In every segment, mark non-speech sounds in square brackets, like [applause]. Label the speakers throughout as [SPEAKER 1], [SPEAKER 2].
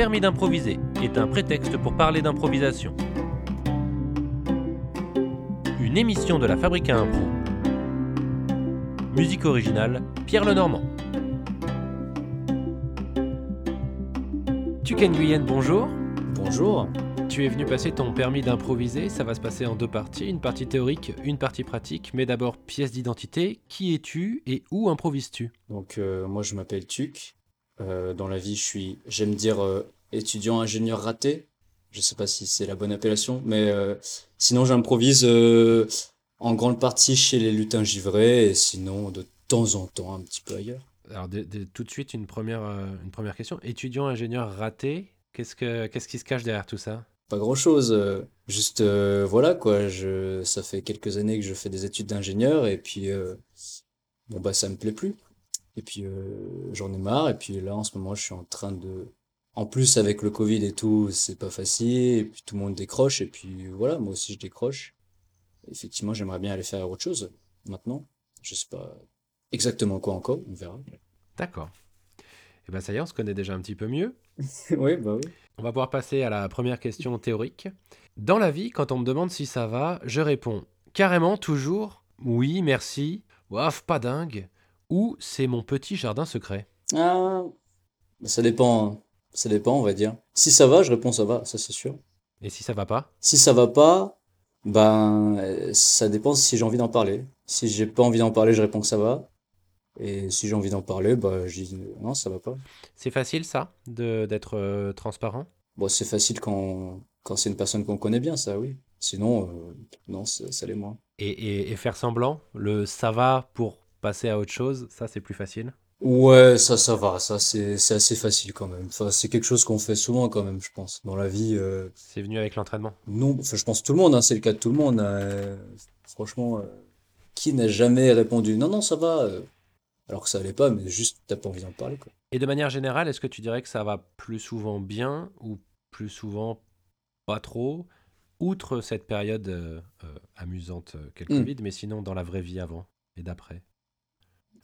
[SPEAKER 1] permis d'improviser est un prétexte pour parler d'improvisation. Une émission de la Fabrique à Impro. Musique originale, Pierre Lenormand. Tuken Nguyen, bonjour.
[SPEAKER 2] Bonjour.
[SPEAKER 1] Tu es venu passer ton permis d'improviser, ça va se passer en deux parties, une partie théorique, une partie pratique, mais d'abord pièce d'identité, qui es-tu et où improvises-tu?
[SPEAKER 2] Donc euh, moi je m'appelle Tuc. Euh, dans la vie je suis, j'aime dire euh, étudiant ingénieur raté. Je sais pas si c'est la bonne appellation, mais euh, sinon j'improvise en grande partie chez les lutins givrés et sinon de temps en temps un petit peu ailleurs.
[SPEAKER 1] Alors de- de- tout de suite une première, une première question. Étudiant ingénieur raté, qu'est-ce, que, qu'est-ce qui se cache derrière tout ça?
[SPEAKER 2] Pas grand chose, juste voilà quoi. Je, ça fait quelques années que je fais des études d'ingénieur et puis bon bah ça me plaît plus. Et puis euh, j'en ai marre et puis là en ce moment je suis en train de En plus, avec le Covid et tout, c'est pas facile, et puis tout le monde décroche, et puis voilà, moi aussi je décroche. Effectivement, j'aimerais bien aller faire autre chose maintenant. Je sais pas exactement quoi encore, on verra.
[SPEAKER 1] D'accord. Et bien ça y est, on se connaît déjà un petit peu mieux. [laughs]
[SPEAKER 2] Oui, bah oui.
[SPEAKER 1] On va pouvoir passer à la première question théorique. Dans la vie, quand on me demande si ça va, je réponds carrément toujours oui, merci, waf, pas dingue, ou c'est mon petit jardin secret.
[SPEAKER 2] Ah, ça dépend, hein. ça dépend, on va dire. Si ça va, je réponds ça va, ça c'est sûr.
[SPEAKER 1] Et si ça va pas?
[SPEAKER 2] Si ça va pas, ben, euh, ça dépend si j'ai envie d'en parler. Si j'ai pas envie d'en parler, je réponds que ça va. Et si j'ai envie d'en parler, bah, je dis euh, non, ça va pas.
[SPEAKER 1] C'est facile ça, de, d'être euh, transparent?
[SPEAKER 2] Bon, c'est facile quand, quand c'est une personne qu'on connaît bien, ça, oui. Sinon, euh, non, ça, ça l'est moins.
[SPEAKER 1] et, et- et faire semblant, le ça va pour passer à autre chose, ça c'est plus facile?
[SPEAKER 2] Ouais, ça, ça va, ça, c'est, c'est assez facile quand même. Enfin, c'est quelque chose qu'on fait souvent quand même, je pense. Dans la vie, euh,
[SPEAKER 1] C'est venu avec l'entraînement?
[SPEAKER 2] non, enfin, je pense tout le monde, hein, c'est le cas de tout le monde. euh, franchement, euh, qui n'a jamais répondu non, non, ça va, euh, alors que ça allait pas, mais juste t'as pas envie d'en parler, quoi.
[SPEAKER 1] Et de manière générale, est-ce que tu dirais que ça va plus souvent bien ou plus souvent pas trop, outre cette période amusante qu'est le
[SPEAKER 2] Hmm.
[SPEAKER 1] Covid, mais sinon dans la vraie vie avant et d'après?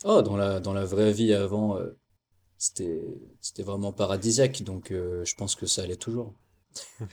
[SPEAKER 2] Oh, dans la, dans la vraie vie avant, euh, c'était, c'était vraiment paradisiaque, donc euh, je pense que ça allait toujours. [laughs]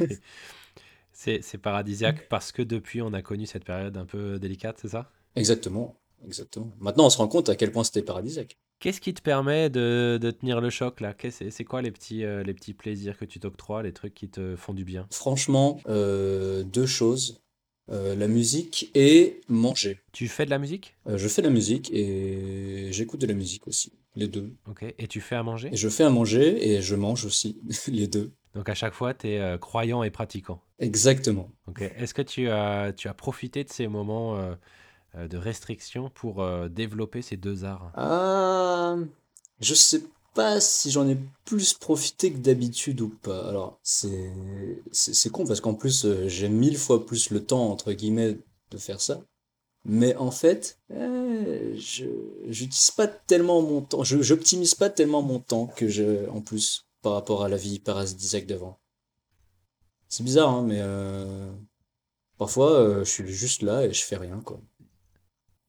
[SPEAKER 1] C'est c'est paradisiaque parce que depuis on a connu cette période un peu délicate, c'est ça?
[SPEAKER 2] Exactement, exactement. Maintenant, on se rend compte à quel point c'était paradisiaque.
[SPEAKER 1] Qu'est-ce qui te permet de, de tenir le choc là? C'est c'est quoi les petits, euh, les petits plaisirs que tu t'octroies, les trucs qui te font du bien?
[SPEAKER 2] Franchement, deux choses, euh, la musique et manger.
[SPEAKER 1] Tu fais de la musique?
[SPEAKER 2] Euh, je fais de la musique et j'écoute de la musique aussi, les deux.
[SPEAKER 1] Ok. Et tu fais à manger?
[SPEAKER 2] Et je fais à manger et je mange aussi, [laughs] les deux.
[SPEAKER 1] Donc à chaque fois, tu es croyant et pratiquant.
[SPEAKER 2] Exactement.
[SPEAKER 1] Ok. Est-ce que tu as, tu as profité de ces moments euh, euh, de restriction pour euh, développer ces deux arts?
[SPEAKER 2] Ah, je sais pas si j'en ai plus profité que d'habitude ou pas. Alors, c'est c'est con parce qu'en plus, euh, j'ai mille fois plus le temps, entre guillemets, de faire ça. Mais en fait, euh, je j'utilise pas tellement mon temps, je j'optimise pas tellement mon temps que je, en plus, par rapport à la vie paradisiaque d'avant. C'est bizarre, hein, mais euh, parfois, euh, je suis juste là et je fais rien, quoi.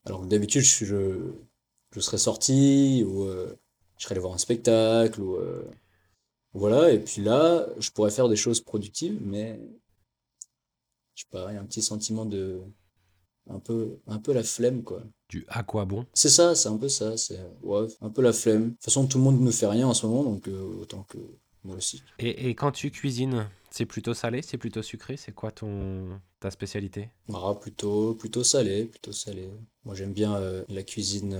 [SPEAKER 2] Alors que d'habitude, je, je, je serais sorti ou je serais allé voir un spectacle ou euh, voilà. Et puis là, je pourrais faire des choses productives, mais je sais pas, il y a un petit sentiment de un peu un peu la flemme quoi.
[SPEAKER 1] Du à quoi bon
[SPEAKER 2] C'est ça, c'est un peu ça, c'est ouais, un peu la flemme. De toute façon, tout le monde ne fait rien en ce moment, donc euh, autant que moi aussi.
[SPEAKER 1] et, et quand tu cuisines, c'est plutôt salé, c'est plutôt sucré C'est quoi ton ta spécialité?
[SPEAKER 2] Ah, plutôt plutôt salé, plutôt salé. Moi, j'aime bien euh, la cuisine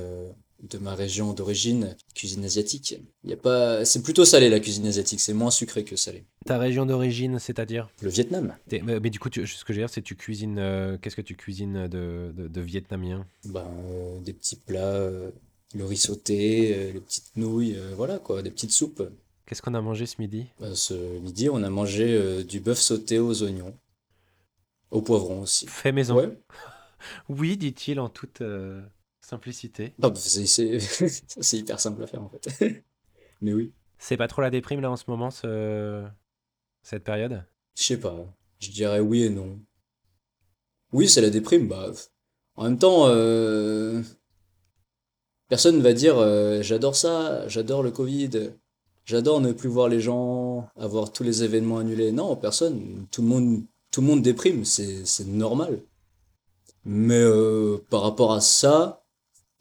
[SPEAKER 2] de ma région d'origine, cuisine asiatique. Il y a pas, c'est plutôt salé la cuisine asiatique, c'est moins sucré que salé.
[SPEAKER 1] Ta région d'origine, c'est-à-dire?
[SPEAKER 2] Le Vietnam,
[SPEAKER 1] mais, mais du coup, tu- ce que je veux dire, c'est tu cuisines. euh, Qu'est-ce que tu cuisines de, de, de vietnamien?
[SPEAKER 2] Ben, euh, des petits plats, euh, le riz sauté, les petites nouilles, voilà quoi, des petites soupes.
[SPEAKER 1] Qu'est-ce qu'on a mangé ce midi?
[SPEAKER 2] Ben, ce midi, on a mangé du bœuf sauté aux oignons, au poivron aussi.
[SPEAKER 1] Fait maison.
[SPEAKER 2] Ouais. [laughs]
[SPEAKER 1] Oui, dit-il en toute simplicité.
[SPEAKER 2] Bah, c'est c'est- [laughs] c'est hyper simple à faire en fait. [laughs] Mais oui,
[SPEAKER 1] C'est pas trop la déprime là en ce moment, ce... cette période?
[SPEAKER 2] Je sais pas, je dirais oui et non. Oui, c'est la déprime, bah. En même temps, euh, personne ne va dire euh, j'adore ça, j'adore le Covid. j'adore ne plus voir les gens, avoir tous les événements annulés. Non, personne. Tout le monde, tout le monde déprime, c'est, c'est normal. Mais euh, par rapport à ça,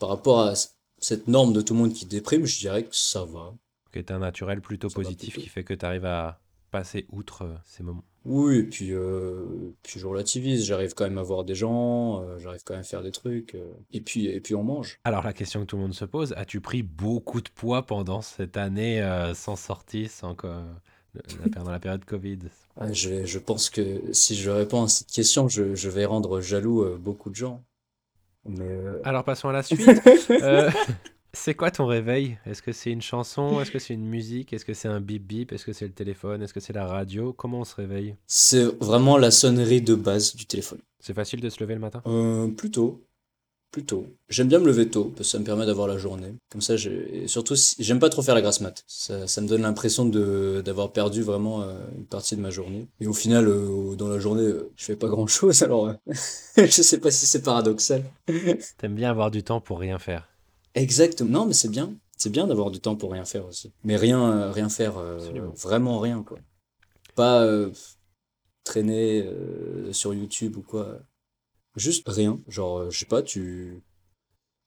[SPEAKER 2] par rapport à cette norme de tout le monde qui déprime, je dirais que ça va.
[SPEAKER 1] Que t'as un naturel plutôt
[SPEAKER 2] Ça
[SPEAKER 1] positif
[SPEAKER 2] plutôt.
[SPEAKER 1] qui fait que tu arrives à passer outre euh, ces moments.
[SPEAKER 2] Oui, et puis, euh, puis je relativise, j'arrive quand même à voir des gens, euh, j'arrive quand même à faire des trucs, euh, et puis, et puis on mange.
[SPEAKER 1] Alors la question que tout le monde se pose, as-tu pris beaucoup de poids pendant cette année sans sortie, sans pendant la période Covid?
[SPEAKER 2] Ah, je, je pense que si je réponds à cette question, je, je vais rendre jaloux beaucoup de gens. Mais euh,
[SPEAKER 1] Alors passons à la [laughs] suite. Euh, c'est quoi ton réveil? Est-ce que c'est une chanson? Est-ce que c'est une musique? Est-ce que c'est un bip bip? Est-ce que c'est le téléphone? Est-ce que c'est la radio? Comment on se réveille?
[SPEAKER 2] C'est vraiment la sonnerie de base du téléphone.
[SPEAKER 1] C'est facile de se lever le matin?
[SPEAKER 2] Euh, plutôt, plutôt. J'aime bien me lever tôt, parce que ça me permet d'avoir la journée. Comme ça, et surtout, si- j'aime pas trop faire la grasse mat. Ça, ça me donne l'impression de d'avoir perdu vraiment euh, une partie de ma journée. Et au final, euh, dans la journée, euh, je fais pas grand-chose, [laughs] alors euh, [laughs] je sais pas si c'est paradoxal. [laughs]
[SPEAKER 1] T'aimes bien avoir du temps pour rien faire
[SPEAKER 2] Exactement. Non, mais c'est bien. C'est bien d'avoir du temps pour rien faire aussi. Mais rien, rien faire,
[SPEAKER 1] Absolument.
[SPEAKER 2] vraiment rien, quoi. Pas euh, traîner euh, sur YouTube ou quoi. Juste rien. Genre, euh, je sais pas, tu,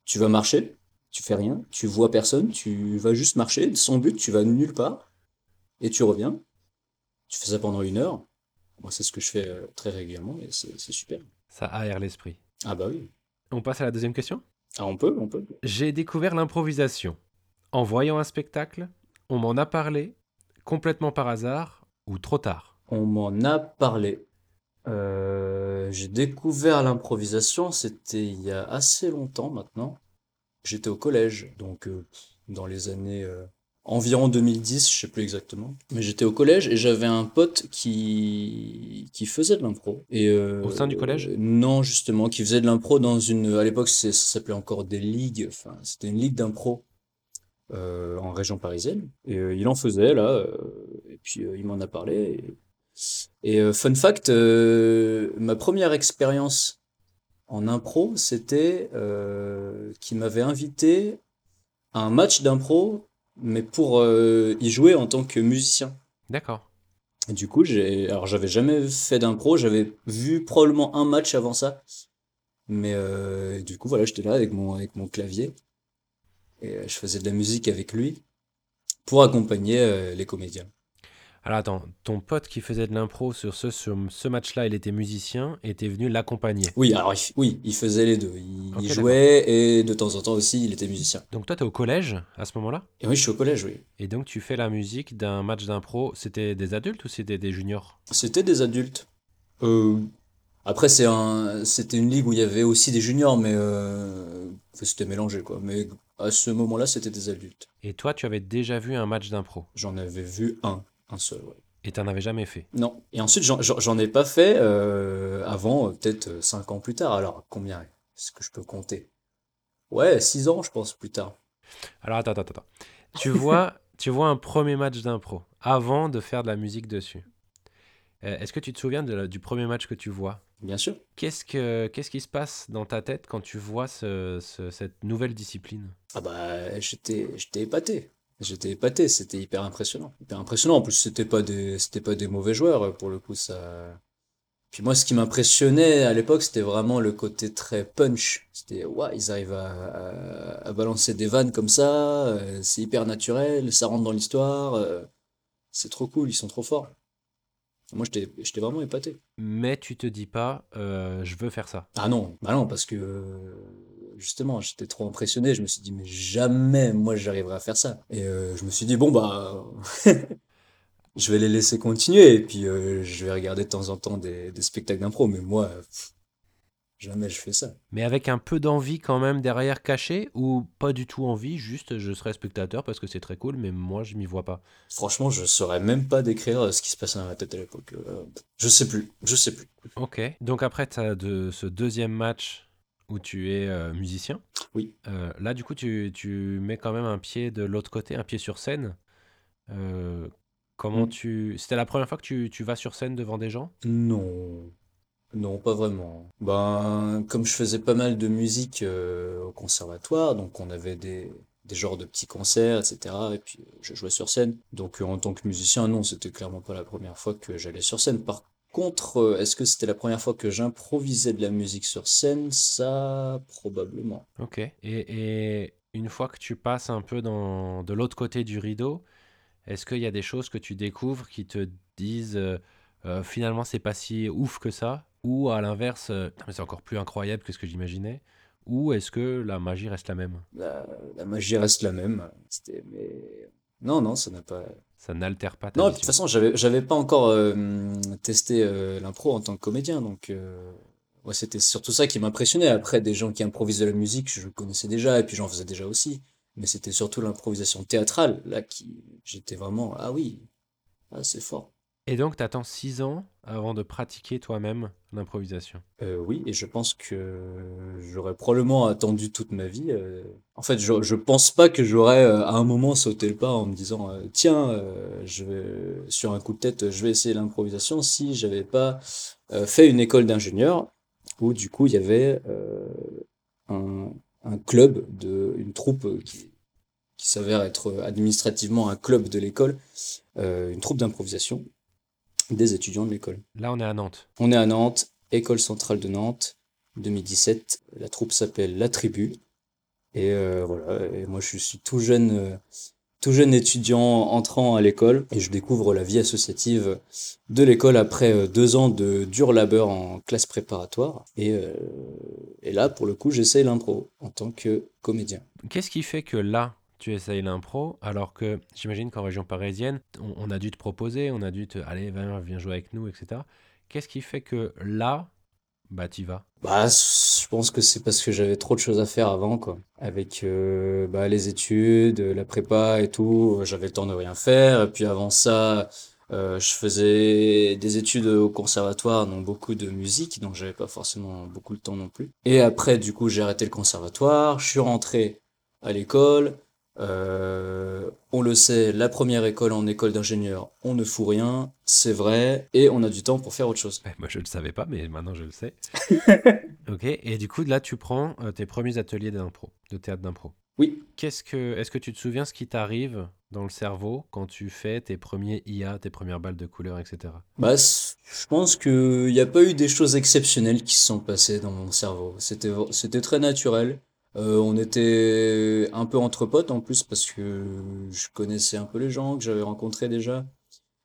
[SPEAKER 2] tu vas marcher, tu fais rien, tu vois personne, tu vas juste marcher, sans but, tu vas nulle part, et tu reviens. Tu fais ça pendant une heure. Moi, c'est ce que je fais euh, très régulièrement, et c'est c'est super.
[SPEAKER 1] Ça aère l'esprit.
[SPEAKER 2] Ah bah oui.
[SPEAKER 1] On passe à la deuxième question?
[SPEAKER 2] Ah, on peut, on peut.
[SPEAKER 1] J'ai découvert l'improvisation. En voyant un spectacle, on m'en a parlé, complètement par hasard ou trop tard?
[SPEAKER 2] On m'en a parlé. Euh, j'ai découvert l'improvisation, c'était il y a assez longtemps maintenant. J'étais au collège, donc euh, dans les années euh, environ 2010, je sais plus exactement. Mais j'étais au collège et j'avais un pote qui qui faisait de l'impro. Et
[SPEAKER 1] Au sein du collège?
[SPEAKER 2] Non, justement, qui faisait de l'impro dans une. À l'époque, ça s'appelait encore des ligues. Enfin, c'était une ligue d'impro en région parisienne. Et il en faisait là. et puis il m'en a parlé. Et, et, euh, fun fact, euh, ma première expérience en impro, c'était euh, qu'il m'avait invité à un match d'impro, mais pour y jouer en tant que musicien.
[SPEAKER 1] D'accord.
[SPEAKER 2] Et du coup, j'ai, alors j'avais jamais fait d'impro, j'avais vu probablement un match avant ça. Mais du coup, voilà, j'étais là avec mon, avec mon clavier. Et je faisais de la musique avec lui pour accompagner les comédiens.
[SPEAKER 1] Alors attends, ton pote qui faisait de l'impro sur ce, sur ce match-là, il était musicien et t'es venu l'accompagner.
[SPEAKER 2] Oui, alors il, oui, il faisait les deux. Il, jouait et de temps en temps aussi, il était musicien.
[SPEAKER 1] Donc toi, t'es au collège à ce moment-là?
[SPEAKER 2] Et oui, je suis au collège, oui.
[SPEAKER 1] et donc tu fais la musique d'un match d'impro. C'était des adultes ou c'était des juniors?
[SPEAKER 2] C'était des adultes. Euh, après, c'est un, c'était une ligue où il y avait aussi des juniors, mais euh, c'était mélangé, quoi. Mais à ce moment-là, c'était des adultes.
[SPEAKER 1] Et toi, tu avais déjà vu un match d'impro?
[SPEAKER 2] J'en avais vu un, un seul, ouais.
[SPEAKER 1] et t'en avais jamais fait.
[SPEAKER 2] Non. Et ensuite, j'en- ai pas fait euh, avant, euh, peut-être euh, cinq ans plus tard. Alors, combien est-ce que je peux compter? Ouais, six ans, je pense, plus tard.
[SPEAKER 1] Alors attends, attends, attends. Tu vois, [laughs] tu vois un premier match d'impro avant de faire de la musique dessus. Euh, Est-ce que tu te souviens de la- du premier match que tu vois?
[SPEAKER 2] Bien sûr.
[SPEAKER 1] Qu'est-ce que qu'est-ce qui se passe dans ta tête quand tu vois ce- ce- cette nouvelle discipline?
[SPEAKER 2] Ah bah, j'étais, j'étais épaté. J'étais épaté, c'était hyper impressionnant. Hyper impressionnant. En plus, c'était pas des, c'était pas des mauvais joueurs, pour le coup, ça. Puis moi, ce qui m'impressionnait à l'époque, c'était vraiment le côté très punch. C'était, ouais, ils arrivent à, à, à balancer des vannes comme ça, euh, c'est hyper naturel, ça rentre dans l'histoire, euh, c'est trop cool, ils sont trop forts. Moi, j'étais, j'étais vraiment épaté.
[SPEAKER 1] Mais tu te dis pas, euh, je veux faire ça.
[SPEAKER 2] Ah non, bah non, parce que euh, justement, j'étais trop impressionné. Je me suis dit, mais jamais moi j'arriverai à faire ça. Et euh, je me suis dit, bon bah, [laughs] je vais les laisser continuer. Et puis euh, je vais regarder de temps en temps des, des spectacles d'impro. Mais moi, pff, jamais je fais ça.
[SPEAKER 1] Mais avec un peu d'envie quand même derrière caché ou pas du tout envie, juste je serai spectateur parce que c'est très cool, mais moi je m'y vois pas.
[SPEAKER 2] Franchement, je saurais même pas décrire euh, ce qui se passait dans ma tête à l'époque. Je sais plus, je sais plus.
[SPEAKER 1] Ok. Donc après tu as de, ce deuxième match où tu es euh, musicien.
[SPEAKER 2] Oui.
[SPEAKER 1] Euh, là du coup tu, tu mets quand même un pied de l'autre côté, un pied sur scène. Euh, comment
[SPEAKER 2] Mm.
[SPEAKER 1] tu... C'était la première fois que tu, tu vas sur scène devant des gens?
[SPEAKER 2] Non, non, pas vraiment. Ben, comme je faisais pas mal de musique au conservatoire, donc on avait des, des genres de petits concerts, etc. Et puis je jouais sur scène. Donc en tant que musicien, non, c'était clairement pas la première fois que j'allais sur scène. Par contre, est-ce que c'était la première fois que j'improvisais de la musique sur scène? Ça, probablement.
[SPEAKER 1] Ok. Et, et une fois que tu passes un peu dans, de l'autre côté du rideau, est-ce qu'il y a des choses que tu découvres qui te disent euh, finalement c'est pas si ouf que ça? Ou à l'inverse, c'est encore plus incroyable que ce que j'imaginais ou est-ce que la magie reste la même?
[SPEAKER 2] La, magie reste la même. Mais... Non, non, ça n'a pas.
[SPEAKER 1] Ça n'altère pas ta
[SPEAKER 2] Non, de toute façon, j'avais, j'avais pas encore euh, testé euh, l'impro en tant que comédien, donc euh, ouais, c'était surtout ça qui m'impressionnait. Après, des gens qui improvisent de la musique, je connaissais déjà, et puis j'en faisais déjà aussi. Mais c'était surtout l'improvisation théâtrale, là, qui. J'étais vraiment. Ah oui, ah, c'est fort.
[SPEAKER 1] Et donc, tu attends six ans avant de pratiquer toi-même l'improvisation
[SPEAKER 2] euh, Oui, et je pense que j'aurais probablement attendu toute ma vie. Euh. En fait, je, je pense pas que j'aurais euh, à un moment sauté le pas en me disant tiens, je sur un coup de tête, je vais essayer l'improvisation si j'avais pas fait une école d'ingénieur où du coup il y avait un, un, club, de, une troupe qui, qui s'avère être administrativement un club de l'école, une troupe d'improvisation des étudiants de l'école.
[SPEAKER 1] Là, on est à Nantes.
[SPEAKER 2] On est à Nantes, École centrale de Nantes, 2017. La troupe s'appelle La Tribu. Et euh, voilà, et moi je suis tout jeune, euh, tout jeune étudiant entrant à l'école et je découvre la vie associative de l'école après euh, deux ans de dur labeur en classe préparatoire. Et, et là, pour le coup, j'essaye l'impro en tant que comédien.
[SPEAKER 1] Qu'est-ce qui fait que là, tu essayes l'impro, alors que j'imagine qu'en région parisienne, on, a dû te proposer, on a dû te, allez, viens, viens jouer avec nous, etc. Qu'est-ce qui fait que là, bah, y vas?
[SPEAKER 2] Bah, je pense que c'est parce que j'avais trop de choses à faire avant, quoi. Avec euh, bah, les études, la prépa et tout, j'avais le temps de rien faire. Et puis avant ça, euh, je faisais des études au conservatoire, donc beaucoup de musique, donc j'avais pas forcément beaucoup de temps non plus. Et après, du coup, j'ai arrêté le conservatoire, je suis rentré à l'école, euh, on le sait, la première école en école d'ingénieur, on ne fout rien, c'est vrai, et on a du temps pour faire autre chose.
[SPEAKER 1] moi je ne le savais pas, mais maintenant je le sais. [laughs] ok, et du coup là tu prends euh, tes premiers ateliers d'impro, de théâtre d'impro.
[SPEAKER 2] Oui.
[SPEAKER 1] Qu'est-ce que, est-ce que tu te souviens ce qui t'arrive dans le cerveau quand tu fais tes premiers IA, tes premières balles de couleur, etc.
[SPEAKER 2] Bah, je pense qu'il n'y a pas eu des choses exceptionnelles qui se sont passées dans mon cerveau. C'était, c'était très naturel. Euh, on était un peu entre potes en plus parce que je connaissais un peu les gens que j'avais rencontrés déjà.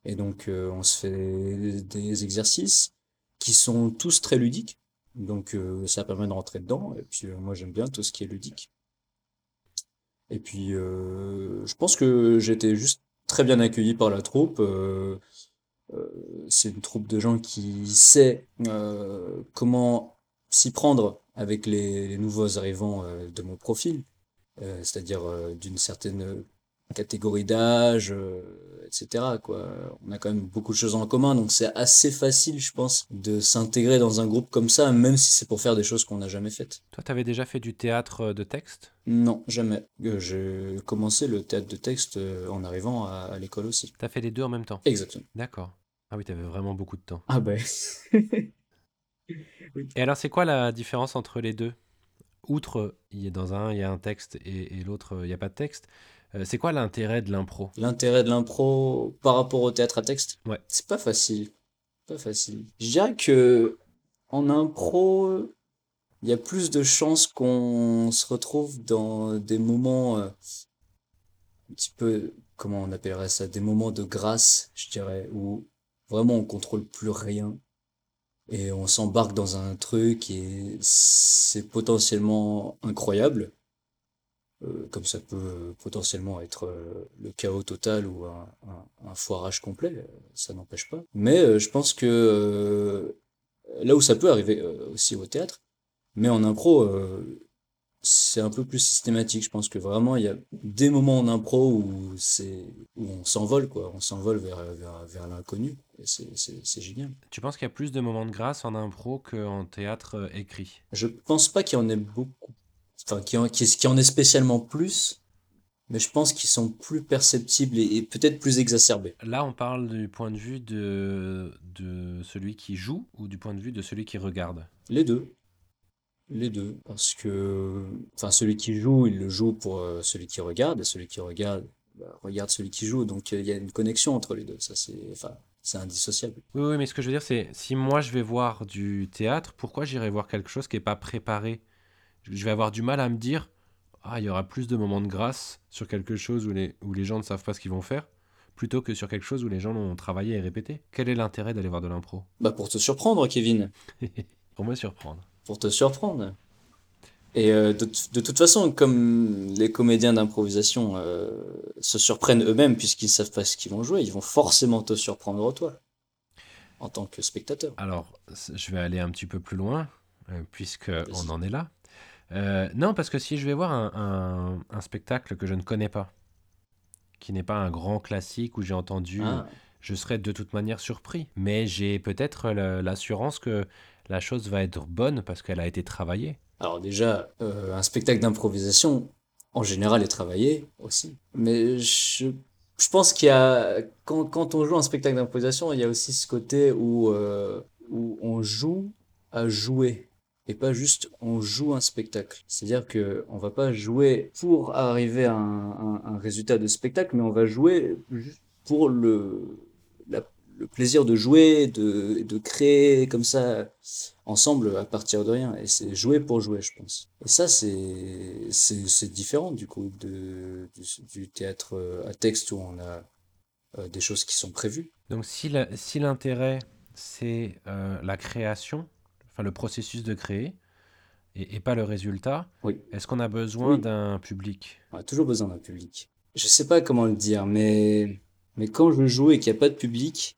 [SPEAKER 2] Et donc euh, on se fait des exercices qui sont tous très ludiques. Donc euh, ça permet de rentrer dedans. Et puis moi j'aime bien tout ce qui est ludique. Et puis je pense que j'étais juste très bien accueilli par la troupe. c'est une troupe de gens qui sait comment s'y prendre avec les, nouveaux arrivants euh, de mon profil, euh, c'est-à-dire euh, d'une certaine catégorie d'âge, etc. Quoi. On a quand même beaucoup de choses en commun, donc c'est assez facile, je pense, de s'intégrer dans un groupe comme ça, même si c'est pour faire des choses qu'on n'a jamais faites.
[SPEAKER 1] Toi, tu avais déjà fait du théâtre de texte?
[SPEAKER 2] Non, jamais. J'ai commencé le théâtre de texte en arrivant à, l'école aussi.
[SPEAKER 1] Tu as fait les deux en même temps?
[SPEAKER 2] Exactement.
[SPEAKER 1] D'accord. Ah oui, tu avais vraiment beaucoup de temps.
[SPEAKER 2] Ah ben. [laughs] [laughs]
[SPEAKER 1] Et alors, c'est quoi la différence entre les deux? Outre, il y a dans un, il y a un texte et, l'autre, il n'y a pas de texte. Euh, c'est quoi l'intérêt de l'impro?
[SPEAKER 2] L'intérêt de l'impro par rapport au théâtre à texte?
[SPEAKER 1] Ouais.
[SPEAKER 2] C'est pas facile. Pas facile. Je dirais que en impro, il y a plus de chances qu'on se retrouve dans des moments euh, un petit peu, comment on appellerait ça, des moments de grâce, je dirais, où vraiment on contrôle plus rien et on s'embarque dans un truc et c'est potentiellement incroyable, euh, comme ça peut potentiellement être euh, le chaos total ou un, foirage complet, ça n'empêche pas. Mais euh, je pense que là où ça peut arriver aussi au théâtre, mais en impro, c'est un peu plus systématique. Je pense que vraiment, il y a des moments en impro où, où on s'envole, quoi. On s'envole vers, vers, vers l'inconnu. C'est, génial.
[SPEAKER 1] Tu penses qu'il y a plus de moments de grâce en impro qu'en théâtre euh, écrit?
[SPEAKER 2] Je pense pas qu'il y en ait beaucoup. Enfin, qu'il y en, qu'il y en ait spécialement plus. Mais je pense qu'ils sont plus perceptibles et, et, peut-être plus exacerbés.
[SPEAKER 1] Là, on parle du point de vue de, de celui qui joue ou du point de vue de celui qui regarde?
[SPEAKER 2] Les deux Les deux, parce que enfin celui qui joue, il le joue pour euh, celui qui regarde, et celui qui regarde bah, regarde celui qui joue. Donc euh, il y a une connexion entre les deux. Ça c'est enfin c'est indissociable.
[SPEAKER 1] Oui, oui, mais ce que je veux dire, c'est si moi je vais voir du théâtre, pourquoi j'irai voir quelque chose qui n'est pas préparé? Je vais avoir du mal à me dire, ah, il y aura plus de moments de grâce sur quelque chose où les, où les gens ne savent pas ce qu'ils vont faire, plutôt que sur quelque chose où les gens l'ont travaillé et répété. Quel est l'intérêt d'aller voir de l'impro?
[SPEAKER 2] Bah pour te surprendre, Kevin. [laughs]
[SPEAKER 1] Pour me surprendre.
[SPEAKER 2] Pour te surprendre. Et euh, de, de toute façon, comme les comédiens d'improvisation euh, se surprennent eux-mêmes puisqu'ils savent pas ce qu'ils vont jouer, ils vont forcément te surprendre toi, en tant que spectateur.
[SPEAKER 1] Alors, je vais aller un petit peu plus loin, euh, puisque on en est là. Euh, non, parce que si je vais voir un, un- un spectacle que je ne connais pas, qui n'est pas un grand classique où j'ai entendu,
[SPEAKER 2] Ah,
[SPEAKER 1] je serai de toute manière surpris. Mais j'ai peut-être l'assurance que la chose va être bonne parce qu'elle a été travaillée.
[SPEAKER 2] Alors déjà, euh, un spectacle d'improvisation, en général, est travaillé aussi. Mais je, pense qu'il y a, quand, on joue un spectacle d'improvisation, il y a aussi ce côté où, euh, où on joue à jouer. Et pas juste on joue un spectacle. C'est-à-dire que on va pas jouer pour arriver à un, un- résultat de spectacle, mais on va jouer juste pour le, le plaisir de jouer, de, de créer comme ça ensemble à partir de rien. Et c'est jouer pour jouer, je pense. Et ça, c'est, c'est, c'est différent du coup de, du, du théâtre à texte où on a euh, des choses qui sont prévues.
[SPEAKER 1] Donc si la- si l'intérêt, c'est euh, la création, enfin le processus de créer, et, et pas le résultat,
[SPEAKER 2] Oui.
[SPEAKER 1] est-ce qu'on a besoin
[SPEAKER 2] Oui.
[SPEAKER 1] d'un public?
[SPEAKER 2] On a toujours besoin d'un public. Je sais pas comment le dire, mais, mais quand je joue et qu'il n'y a pas de public,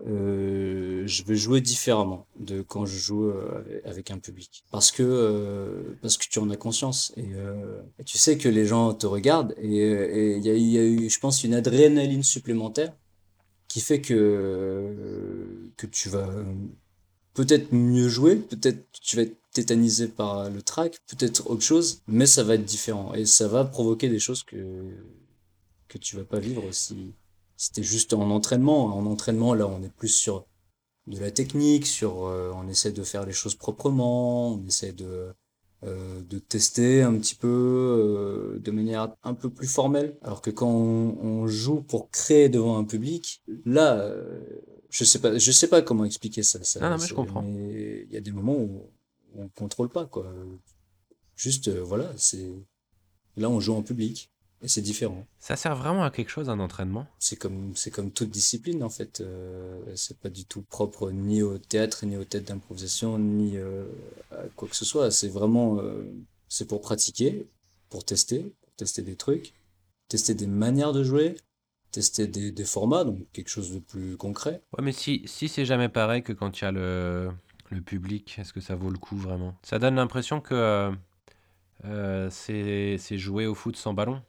[SPEAKER 2] euh, je vais jouer différemment de quand je joue euh, avec un public. Parce que, euh, parce que tu en as conscience et, euh, tu sais que les gens te regardent et il y a, y a eu, je pense, une adrénaline supplémentaire qui fait que, que tu vas peut-être mieux jouer, peut-être tu vas être tétanisé par le track, peut-être autre chose, mais ça va être différent et ça va provoquer des choses que, que tu vas pas vivre si, t'es juste en entraînement. En entraînement, là, on est plus sur de la technique, sur, euh, on essaie de faire les choses proprement, on essaie de, euh, de tester un petit peu euh, de manière un peu plus formelle. Alors que quand on, on joue pour créer devant un public, là, euh, je sais pas, je sais pas comment expliquer ça. ça
[SPEAKER 1] Non, non, mais je comprends.
[SPEAKER 2] Mais il y a des moments où on contrôle pas, quoi. Juste, euh, voilà, c'est là on joue en public et c'est différent.
[SPEAKER 1] Ça sert vraiment à quelque chose un entraînement?
[SPEAKER 2] C'est comme, c'est comme toute discipline en fait. Euh, c'est pas du tout propre ni au théâtre, ni aux têtes d'improvisation, ni euh, à quoi que ce soit. C'est vraiment, euh, c'est pour pratiquer, pour tester, pour tester des trucs, tester des manières de jouer, tester des, des formats, donc quelque chose de plus concret.
[SPEAKER 1] Ouais, mais si, si c'est jamais pareil que quand il y a le, le public, est-ce que ça vaut le coup vraiment? Ça donne l'impression que euh, c'est jouer au foot sans ballon,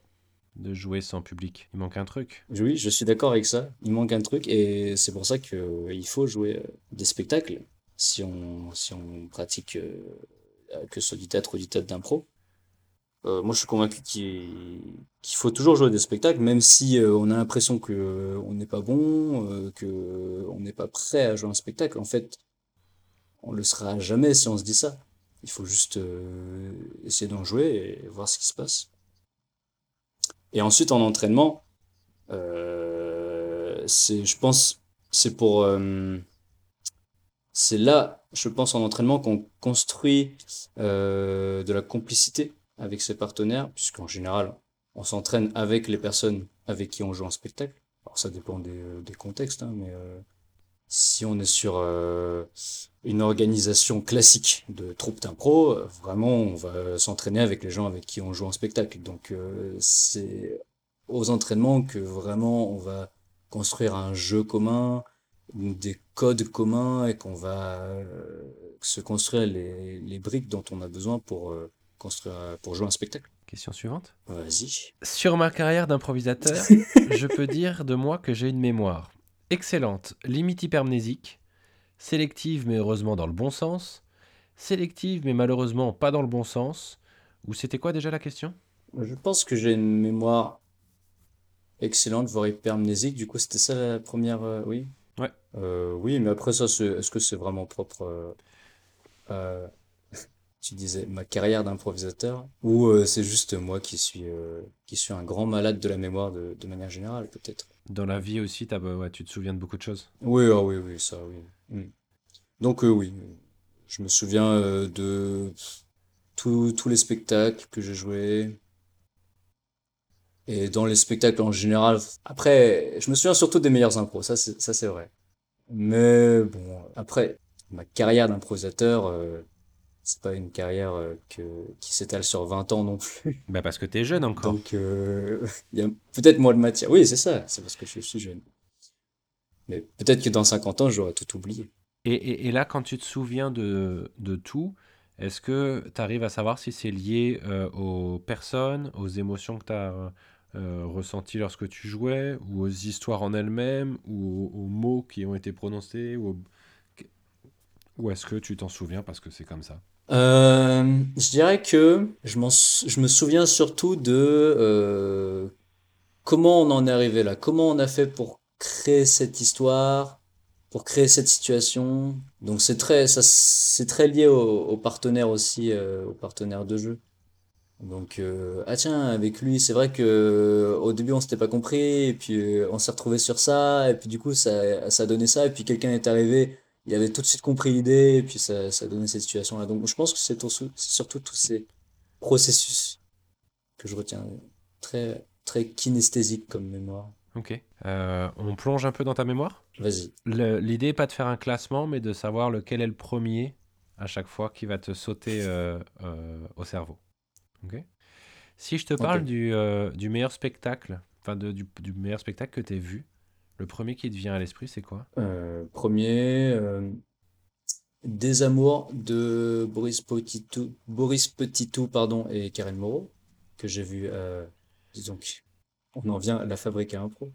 [SPEAKER 1] de jouer sans public. Il manque un truc.
[SPEAKER 2] Oui, je suis d'accord avec ça. Il manque un truc et c'est pour ça que euh, il faut jouer euh, des spectacles si on si on pratique euh, que ce du théâtre ou du théâtre d'impro. Euh, moi, je suis convaincu qu'il qu'il faut toujours jouer des spectacles, même si on a l'impression que on n'est pas bon, que on n'est pas prêt à jouer un spectacle. En fait, on le sera jamais si on se dit ça. Il faut juste essayer d'en jouer et voir ce qui se passe. Et ensuite, en entraînement, euh, c'est, je pense, c'est pour, euh, c'est là, je pense, en entraînement qu'on construit euh, de la complicité avec ses partenaires, puisqu'en général, on s'entraîne avec les personnes avec qui on joue un spectacle. Alors ça dépend des, contextes, hein, mais si on est sur euh, une organisation classique de troupe d'impro, vraiment, on va s'entraîner avec les gens avec qui on joue un spectacle. Donc euh, c'est aux entraînements que vraiment on va construire un jeu commun, des codes communs et qu'on va euh, se construire les, les briques dont on a besoin pour construire pour jouer un spectacle.
[SPEAKER 1] Question suivante.
[SPEAKER 2] Vas-y.
[SPEAKER 1] Sur ma carrière d'improvisateur, [laughs] je peux dire de moi que j'ai une mémoire excellente, limite hypermnésique, sélective mais heureusement dans le bon sens, sélective mais malheureusement pas dans le bon sens. Ou c'était quoi déjà la question?
[SPEAKER 2] Je pense que j'ai une mémoire excellente, voire hypermnésique. Du coup, c'était ça la première, euh, oui?
[SPEAKER 1] Ouais.
[SPEAKER 2] Euh, oui, mais après ça, est-ce que c'est vraiment propre euh, [laughs] tu disais ma carrière d'improvisateur? Ou euh, c'est juste moi qui suis euh, qui suis un grand malade de la mémoire de, de manière générale peut-être?
[SPEAKER 1] Dans la vie aussi, ouais, tu te souviens de beaucoup de choses.
[SPEAKER 2] Oui, ah oui, oui, ça, oui. Mm. Donc euh, oui, je me souviens euh, de tous les spectacles que j'ai joués et dans les spectacles en général. Après, je me souviens surtout des meilleurs impros, ça c'est vrai. Mais bon, après ma carrière d'improvisateur. euh, c'est pas une carrière euh, que, qui s'étale sur 20 ans non plus.
[SPEAKER 1] Bah parce que t'es jeune encore.
[SPEAKER 2] Donc, euh, [laughs] il y a peut-être moins de matière. Oui, c'est ça, c'est parce que je suis jeune. Mais peut-être que dans 50 ans, j'aurais tout oublié.
[SPEAKER 1] Et, et- et là, quand tu te souviens de, de tout, est-ce que tu arrives à savoir si c'est lié euh, aux personnes, aux émotions que tu as ressenties lorsque tu jouais, ou aux histoires en elles-mêmes, ou aux, aux mots qui ont été prononcés, ou, ou est-ce que tu t'en souviens parce que c'est comme ça?
[SPEAKER 2] Euh, je dirais que je je me souviens surtout de euh, comment on en est arrivé là, comment on a fait pour créer cette histoire, pour créer cette situation. Donc c'est très, ça, c'est très lié aux, aux partenaires aussi, euh, aux partenaires de jeu. Donc euh, ah tiens avec lui c'est vrai que euh, au début on s'était pas compris et puis on s'est retrouvé sur ça et puis du coup ça ça a donné ça et puis quelqu'un est arrivé il avait tout de suite compris l'idée et puis ça ça a donné cette situation là donc je pense que c'est tout- c'est surtout tous ces processus que je retiens très très kinesthésique comme mémoire
[SPEAKER 1] Ok. Euh, on plonge un peu dans ta mémoire?
[SPEAKER 2] vas-y
[SPEAKER 1] L'idée n'est pas de faire un classement, mais de savoir lequel est le premier à chaque fois qui va te sauter euh, euh, au cerveau. Ok Si je te parle du, du meilleur spectacle, enfin du, du meilleur spectacle que tu as vu, le premier qui te vient à l'esprit, c'est quoi?
[SPEAKER 2] Euh, premier euh, Des amours de Boris Petitou Boris Petitou pardon et Karen Moreau que j'ai vu euh, que on en vient à la fabrique à impro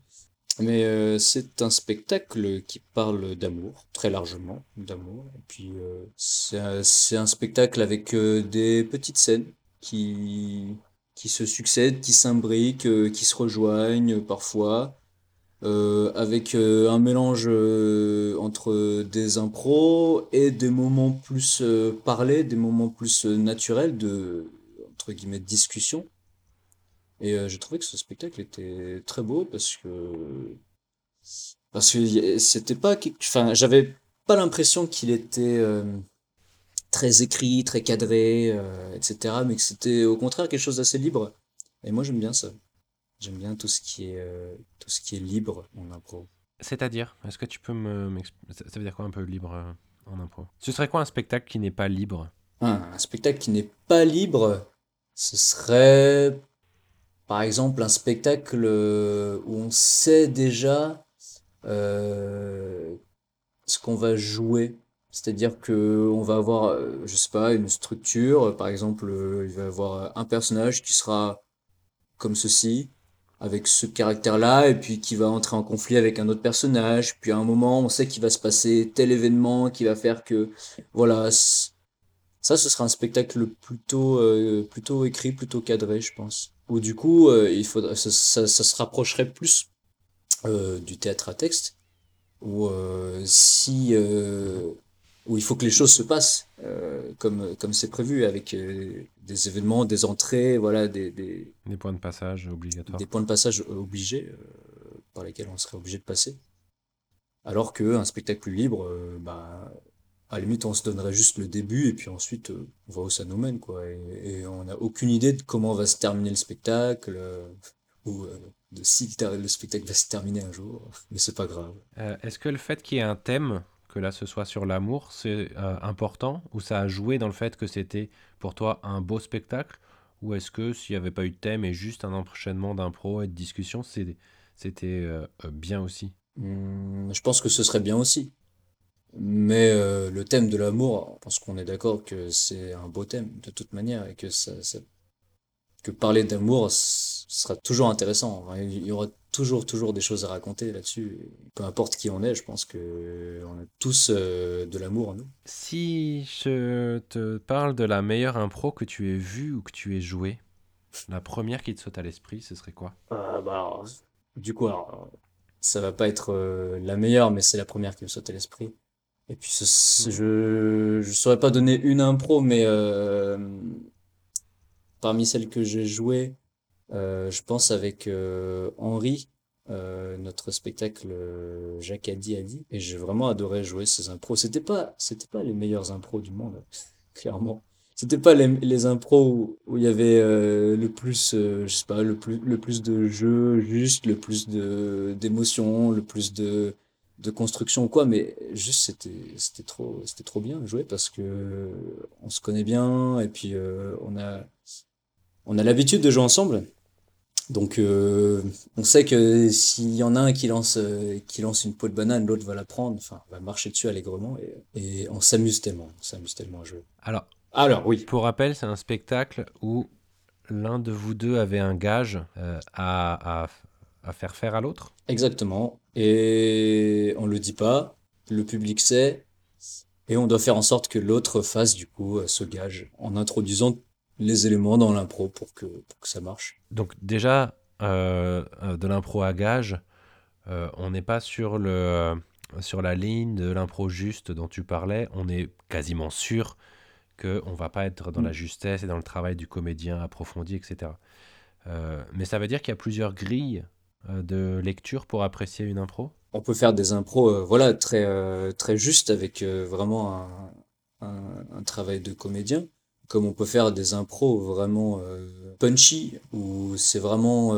[SPEAKER 2] mais c'est un spectacle qui parle d'amour très largement d'amour. Et puis c'est un, un spectacle avec des petites scènes qui qui se succèdent qui s'imbriquent qui se rejoignent parfois euh, avec euh, un mélange euh, entre des impros et des moments plus euh, parlés, des moments plus euh, naturels de, entre guillemets, discussion. Et euh, j'ai trouvé que ce spectacle était très beau parce que, parce que c'était pas, enfin, j'avais pas l'impression qu'il était très écrit, très cadré, etc., mais que c'était au contraire quelque chose d'assez libre. Et moi, j'aime bien ça. J'aime bien tout ce qui est, euh, tout ce qui est libre en impro.
[SPEAKER 1] C'est-à-dire, est-ce que tu peux me ça veut dire quoi un peu libre euh, en impro? Ce serait quoi un spectacle qui n'est pas libre?
[SPEAKER 2] Ah, un spectacle qui n'est pas libre, ce serait, par exemple, un spectacle euh, où on sait déjà euh, ce qu'on va jouer. C'est-à-dire que on va avoir, je sais pas, une structure. Par exemple, il va y avoir un personnage qui sera comme ceci, avec ce caractère-là, et puis qui va entrer en conflit avec un autre personnage. Puis à un moment, on sait qu'il va se passer tel événement qui va faire que, voilà, ça, ce sera un spectacle plutôt, euh, plutôt écrit, plutôt cadré, je pense. Ou du coup, euh, il faudra, ça, ça, se rapprocherait plus euh, du théâtre à texte, où euh, si, euh, où il faut que les choses se passent euh, comme, comme c'est prévu, avec euh, des événements, des entrées, voilà, des, des,
[SPEAKER 1] Des points de passage obligatoires.
[SPEAKER 2] des points de passage obligés euh, par lesquels on serait obligé de passer. Alors qu'un spectacle plus libre, bah, à la limite, on se donnerait juste le début et puis ensuite, on voit où ça nous mène, quoi. Et, et on n'a aucune idée de comment va se terminer le spectacle ou de si le, spectacle va se terminer un jour. Mais c'est pas grave.
[SPEAKER 1] Est-ce que le fait qu'il y ait un thème, que là ce soit sur l'amour, c'est euh, important ou ça a joué dans le fait que c'était pour toi un beau spectacle ou est-ce que s'il n'y avait pas eu de thème et juste un enchaînement d'impro et de discussion, c'était euh, euh, bien aussi?
[SPEAKER 2] Hum, je pense que ce serait bien aussi. Mais le thème de l'amour, je pense qu'on est d'accord que c'est un beau thème de toute manière et que que parler d'amour sera toujours intéressant. Il y aura toujours toujours des choses à raconter là-dessus. Peu importe qui on est, je pense que on a tous euh, de l'amour en nous.
[SPEAKER 1] Si je te parle de la meilleure impro que tu aies vue ou que tu aies jouée, la première qui te saute à l'esprit, ce serait quoi?
[SPEAKER 2] Ah, bah alors, du coup, alors, ça va pas être euh, la meilleure, mais c'est la première qui me saute à l'esprit. Et puis, je ne saurais pas donner une impro, mais euh, parmi celles que j'ai jouées, euh, je pense avec euh, Henri, notre spectacle Jacques Adi Adi, et j'ai vraiment adoré jouer ces impros. C'était pas, c'était pas les meilleurs impros du monde, [laughs] clairement. C'était pas les, les impros où il y avait le plus, je sais pas, le plus, le plus de jeux juste, le plus de d'émotions, le plus de de construction ou quoi, mais juste c'était c'était trop c'était trop bien jouer parce que on se connaît bien et puis euh, on a on a l'habitude de jouer ensemble. Donc euh, on sait que s'il y en a un qui lance euh, qui lance une peau de banane, l'autre va la prendre, enfin va marcher dessus allègrement et, et on s'amuse tellement, on s'amuse tellement à jouer.
[SPEAKER 1] Alors
[SPEAKER 2] alors oui.
[SPEAKER 1] Pour rappel, c'est un spectacle où l'un de vous deux avait un gage à, à à faire faire à l'autre
[SPEAKER 2] Exactement. Et on le dit pas, le public sait, et on doit faire en sorte que l'autre fasse du coup euh, ce gage en introduisant les éléments dans l'impro pour que, pour que ça marche.
[SPEAKER 1] Donc déjà, euh, euh, de l'impro à gage, on n'est pas sur, le, sur la ligne de l'impro juste dont tu parlais, on est quasiment sûr qu'on va pas être dans la mm. justesse et dans le travail du comédien approfondi, etc. mais ça veut dire qu'il y a plusieurs grilles euh, de lecture pour apprécier une impro?
[SPEAKER 2] On peut faire des impros euh, voilà, très, euh, très justes avec vraiment un, travail de comédien, comme on peut faire des impros vraiment punchy, où c'est vraiment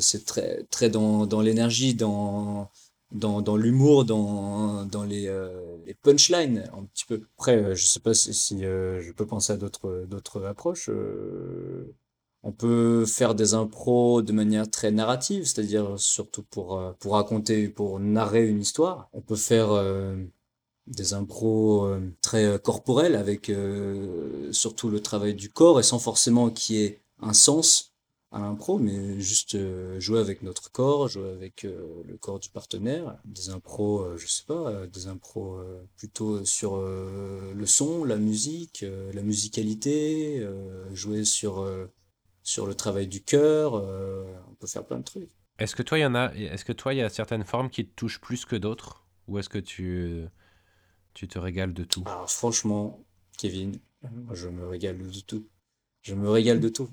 [SPEAKER 2] c'est très, très dans, dans l'énergie, dans, dans, dans l'humour, dans, dans les, les punchlines, un petit peu. Après, je sais pas si, je peux penser à d'autres, approches. On peut faire des impros de manière très narrative, c'est-à-dire surtout pour, euh, pour raconter, pour narrer une histoire. On peut faire euh, des impros euh, très corporels avec surtout le travail du corps et sans forcément qu'il y ait un sens à l'impro, mais juste jouer avec notre corps, jouer avec le corps du partenaire. Des impros, je sais pas, des impros plutôt sur le son, la musique, la musicalité, jouer sur sur le travail du cœur. Euh, on peut faire plein de trucs.
[SPEAKER 1] Est-ce que toi, il y en a Est-ce que toi, il y a certaines formes qui te touchent plus que d'autres, ou est-ce que tu tu te régales de tout
[SPEAKER 2] franchement, Kevin, je me régale de tout. Je me régale de tout.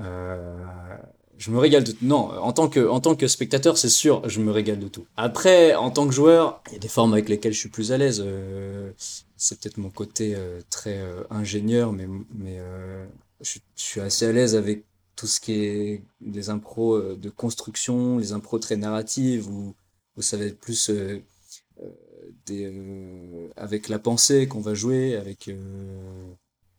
[SPEAKER 2] Euh, je me régale de tout. Non, en tant que, en tant que spectateur, c'est sûr, je me régale de tout. Après, en tant que joueur, il y a des formes avec lesquelles je suis plus à l'aise. Euh, c'est peut-être mon côté très ingénieur, mais, mais je, suis assez à l'aise avec tout ce qui est des impros euh, de construction, les impros très narratives, où, où ça va être plus euh, euh, avec la pensée qu'on va jouer, avec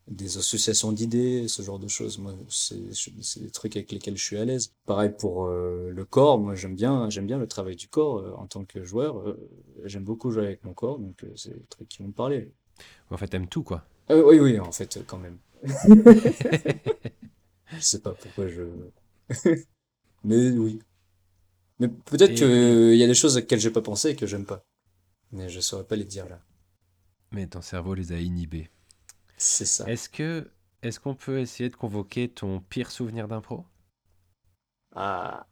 [SPEAKER 2] des associations d'idées, ce genre de choses. Moi, c'est des trucs avec lesquels je suis à l'aise. Pareil pour le corps. Moi, j'aime bien, j'aime bien le travail du corps en tant que joueur. j'aime beaucoup jouer avec mon corps, donc c'est des trucs qui vont me parler.
[SPEAKER 1] En fait, t'aimes tout, quoi.
[SPEAKER 2] oui, oui, en fait, quand même. [laughs] je sais pas pourquoi je. [laughs] Mais oui. Mais peut-être qu'il y a des choses auxquelles j'ai pas pensé et que j'aime pas. Mais je saurais pas les dire là.
[SPEAKER 1] Mais ton cerveau les a inhibés.
[SPEAKER 2] C'est ça.
[SPEAKER 1] Est-ce que est-ce qu'on peut essayer de convoquer ton pire souvenir d'impro?
[SPEAKER 2] Ah,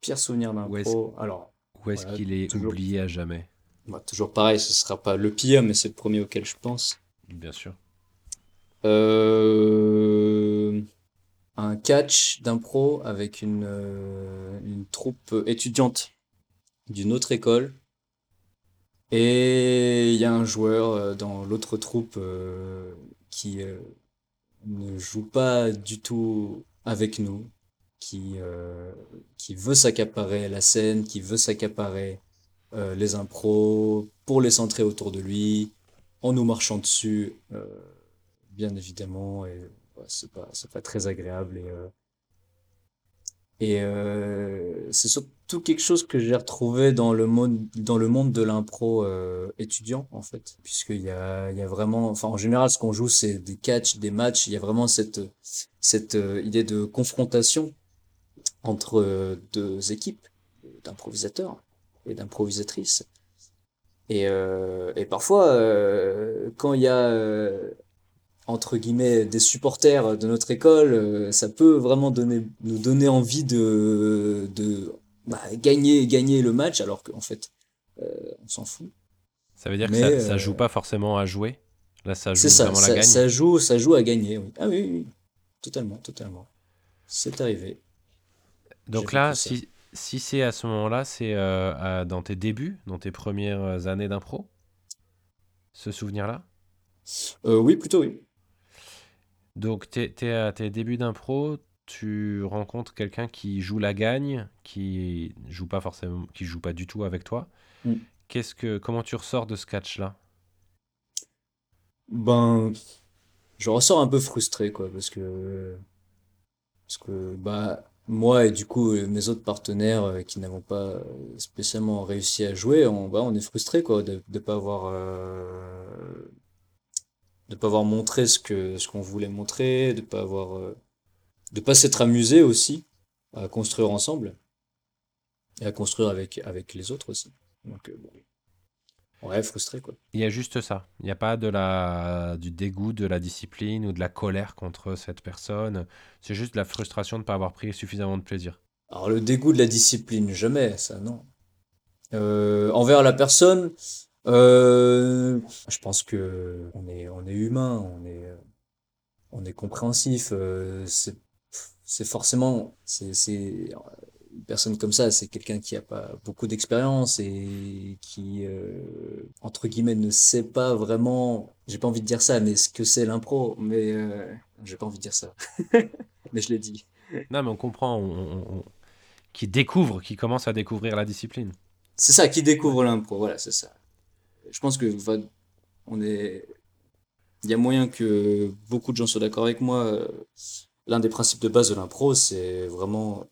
[SPEAKER 2] pire souvenir d'impro. Alors.
[SPEAKER 1] Ou est-ce qu'il est oublié à jamais?
[SPEAKER 2] Bah, Toujours pareil, ce sera pas le pire, mais c'est le premier auquel je pense.
[SPEAKER 1] Bien sûr.
[SPEAKER 2] Euh, un catch d'impro avec une, euh, une troupe étudiante d'une autre école. Et il y a un joueur euh, dans l'autre troupe qui ne joue pas du tout avec nous, qui, qui veut s'accaparer la scène, qui veut s'accaparer les impros pour les centrer autour de lui, en nous marchant dessus bien évidemment, et c'est pas, pas très agréable. Et, euh, et euh, c'est surtout quelque chose que j'ai retrouvé dans le monde, dans le monde de l'impro euh, étudiant, en fait. Puisqu'il y a, il y a vraiment, enfin, en général, ce qu'on joue, c'est des catchs, des matchs. Il y a vraiment cette, cette idée de confrontation entre deux équipes d'improvisateurs et d'improvisatrices. Et, et parfois, quand il y a entre guillemets des supporters de notre école, euh, ça peut vraiment donner, nous donner envie de, de bah, gagner, gagner le match alors qu'en fait euh, on s'en fout.
[SPEAKER 1] Ça veut dire que ça, ça joue
[SPEAKER 2] euh,
[SPEAKER 1] pas forcément à jouer? Là, ça joue
[SPEAKER 2] ça,
[SPEAKER 1] vraiment la
[SPEAKER 2] ça,
[SPEAKER 1] gagne?
[SPEAKER 2] ça joue, ça joue à gagner, oui. Ah oui, oui, oui. totalement, totalement. C'est arrivé.
[SPEAKER 1] Donc là, si, si c'est à ce moment-là, c'est euh, dans tes débuts, dans tes premières années d'impro, ce souvenir-là?
[SPEAKER 2] Euh, oui, plutôt oui.
[SPEAKER 1] Donc, t'es, t'es à tes débuts d'impro, tu rencontres quelqu'un qui joue la gagne, qui joue pas forcément, qui joue pas du tout avec toi.
[SPEAKER 2] Mm.
[SPEAKER 1] Qu'est-ce que, comment tu ressors de ce catch-là?
[SPEAKER 2] Ben, je ressors un peu frustré, quoi, parce que, parce que, bah, moi et du coup, euh, mes autres partenaires euh, qui n'avons pas euh, spécialement réussi à jouer, on, bah, on est frustré, quoi, de ne pas avoir, euh, de pas avoir montré ce que, ce qu'on voulait montrer, de pas avoir, euh, de pas s'être amusé aussi à construire ensemble et à construire avec, avec les autres aussi. Donc, euh, bon, ouais, frustré, quoi.
[SPEAKER 1] Il y a juste ça. Il n'y a pas de la, du dégoût de la discipline ou de la colère contre cette personne. C'est juste de la frustration de ne pas avoir pris suffisamment de plaisir.
[SPEAKER 2] Alors le dégoût de la discipline, jamais, ça non. Euh, envers la personne, euh, je pense que on est, on est humain, on est, on est compréhensif. euh, c'est, forcément, c'est, c'est une personne comme ça, c'est quelqu'un qui a pas beaucoup d'expérience et qui, euh, entre guillemets, ne sait pas vraiment. J'ai pas envie de dire ça, mais ce que c'est l'impro, mais j'ai pas envie de dire ça, [laughs] mais je l'ai dit.
[SPEAKER 1] Non, mais on comprend. On, on- on- qui découvre, qui commence à découvrir la discipline.
[SPEAKER 2] C'est ça, qui découvre l'impro, voilà, c'est ça. Je pense que enfin, on est. Il y a moyen que beaucoup de gens soient d'accord avec moi. L'un des principes de base de l'impro, c'est vraiment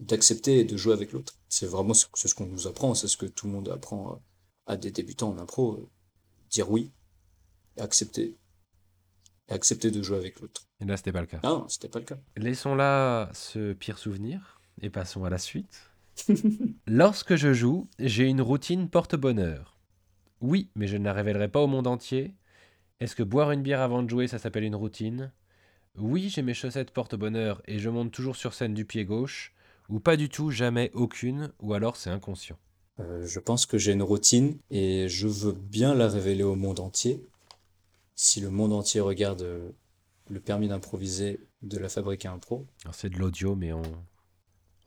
[SPEAKER 2] d'accepter et de jouer avec l'autre. C'est vraiment ce, qu'on nous apprend, c'est ce que tout le monde apprend à des débutants en impro. Dire oui et accepter. Et accepter de jouer avec l'autre.
[SPEAKER 1] Et là, c'était pas le cas.
[SPEAKER 2] Ah, non, c'était pas le cas.
[SPEAKER 1] Laissons là ce pire souvenir et passons à la suite. [laughs] Lorsque je joue, j'ai une routine porte-bonheur. Oui, mais je ne la révélerai pas au monde entier. Est-ce que boire une bière avant de jouer, ça s'appelle une routine? Oui, j'ai mes chaussettes porte-bonheur et je monte toujours sur scène du pied gauche. Ou pas du tout, jamais aucune, ou alors c'est inconscient.
[SPEAKER 2] Euh, je pense que j'ai une routine et je veux bien la révéler au monde entier. Si le monde entier regarde euh, le permis d'improviser de la fabrique à impro.
[SPEAKER 1] Alors c'est de l'audio, mais on,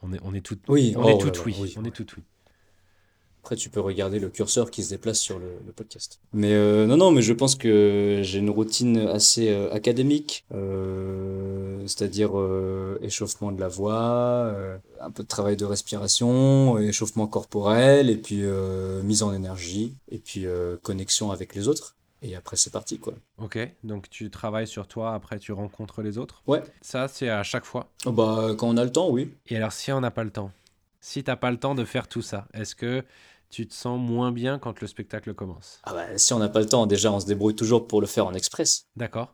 [SPEAKER 1] on est, on est tout,
[SPEAKER 2] Oui,
[SPEAKER 1] on
[SPEAKER 2] oh
[SPEAKER 1] est tout
[SPEAKER 2] là,
[SPEAKER 1] oui.
[SPEAKER 2] oui,
[SPEAKER 1] on est tout oui.
[SPEAKER 2] Après, tu peux regarder le curseur qui se déplace sur le, le podcast. Mais euh, non, non, mais je pense que j'ai une routine assez euh, académique, euh, c'est-à-dire euh, échauffement de la voix, euh, un peu de travail de respiration, échauffement corporel, et puis euh, mise en énergie, et puis euh, connexion avec les autres. Et après, c'est parti, quoi.
[SPEAKER 1] Ok, donc tu travailles sur toi, après tu rencontres les autres?
[SPEAKER 2] Ouais.
[SPEAKER 1] Ça, c'est à chaque fois?
[SPEAKER 2] Oh, Bah, quand on a le temps, oui.
[SPEAKER 1] Et alors, si on n'a pas le temps, si t'as pas le temps de faire tout ça, est-ce que tu te sens moins bien quand le spectacle commence?
[SPEAKER 2] Ah bah, si on n'a pas le temps, déjà, on se débrouille toujours pour le faire en express,
[SPEAKER 1] D'accord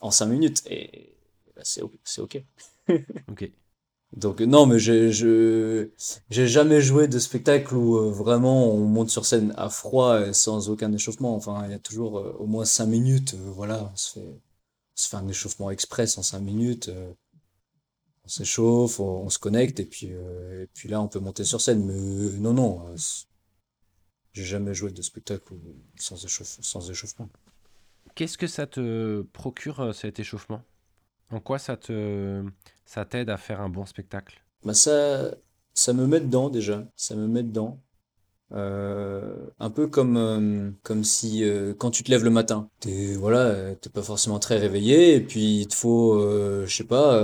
[SPEAKER 2] en 5 minutes, et bah, c'est OK. [laughs]
[SPEAKER 1] Ok.
[SPEAKER 2] Donc, non, mais j'ai je, j'ai jamais joué de spectacle où euh, vraiment on monte sur scène à froid et sans aucun échauffement. Enfin, il y a toujours euh, au moins 5 minutes, euh, voilà, on se fait, on se fait un échauffement express en 5 minutes. Euh, on s'échauffe, on, on se connecte, et puis, euh, et puis là, on peut monter sur scène. Mais euh, non, non, euh, j'ai jamais joué de spectacle où- sans échauffe- sans échauffement.
[SPEAKER 1] Qu'est-ce que ça te procure euh, cet échauffement? En quoi ça te ça t'aide à faire un bon spectacle?
[SPEAKER 2] Bah ça, ça me met dedans déjà, ça me met dedans. Euh, un peu comme, euh, comme si euh, quand tu te lèves le matin, t'es voilà, t'es pas forcément très réveillé et puis il te faut, je sais pas,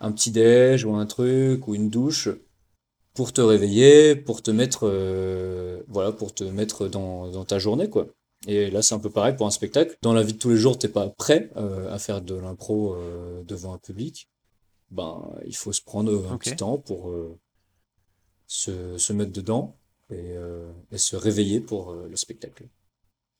[SPEAKER 2] un petit déj ou un truc ou une douche pour te réveiller, pour te mettre, voilà, pour te mettre dans, dans ta journée quoi. Et là c'est un peu pareil pour un spectacle. Dans la vie de tous les jours, t'es pas prêt à faire de l'impro devant un public ben, il faut se prendre un petit temps pour se, se mettre dedans et, euh, et se réveiller pour euh, le spectacle,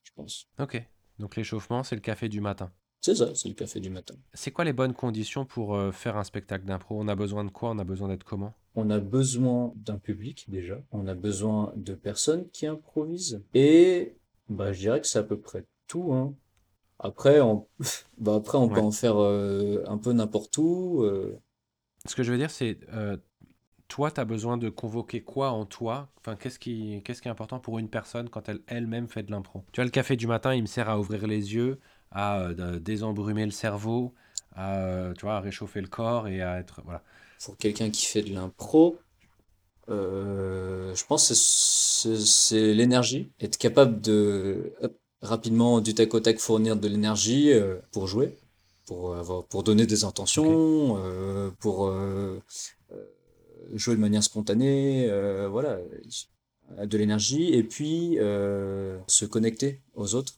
[SPEAKER 2] je pense.
[SPEAKER 1] Ok. Donc l'échauffement, c'est le café du matin.
[SPEAKER 2] C'est ça, c'est le café du matin.
[SPEAKER 1] C'est quoi les bonnes conditions pour euh, faire un spectacle d'impro? On a besoin de quoi? On a besoin d'être comment?
[SPEAKER 2] On a besoin d'un public déjà, on a besoin de personnes qui improvisent et bah, je dirais que c'est à peu près tout. Hein. Après, on, bah, après, on peut en faire euh, un peu n'importe où. euh.
[SPEAKER 1] Ce que je veux dire, c'est euh, toi, tu as besoin de convoquer quoi en toi? Enfin, qu'est-ce qui, qu'est-ce qui est important pour une personne quand elle elle-même fait de l'impro? Tu vois, le café du matin, il me sert à ouvrir les yeux, à euh, désembrumer le cerveau, à, euh, tu vois, à réchauffer le corps et à être. Voilà.
[SPEAKER 2] Pour quelqu'un qui fait de l'impro, euh, je pense que c'est- l'énergie. Être capable de hop, rapidement, du tac au tac, fournir de l'énergie euh, pour jouer, pour avoir, pour donner des intentions, pour jouer de manière spontanée, euh, voilà, de l'énergie, et puis euh, se connecter aux autres.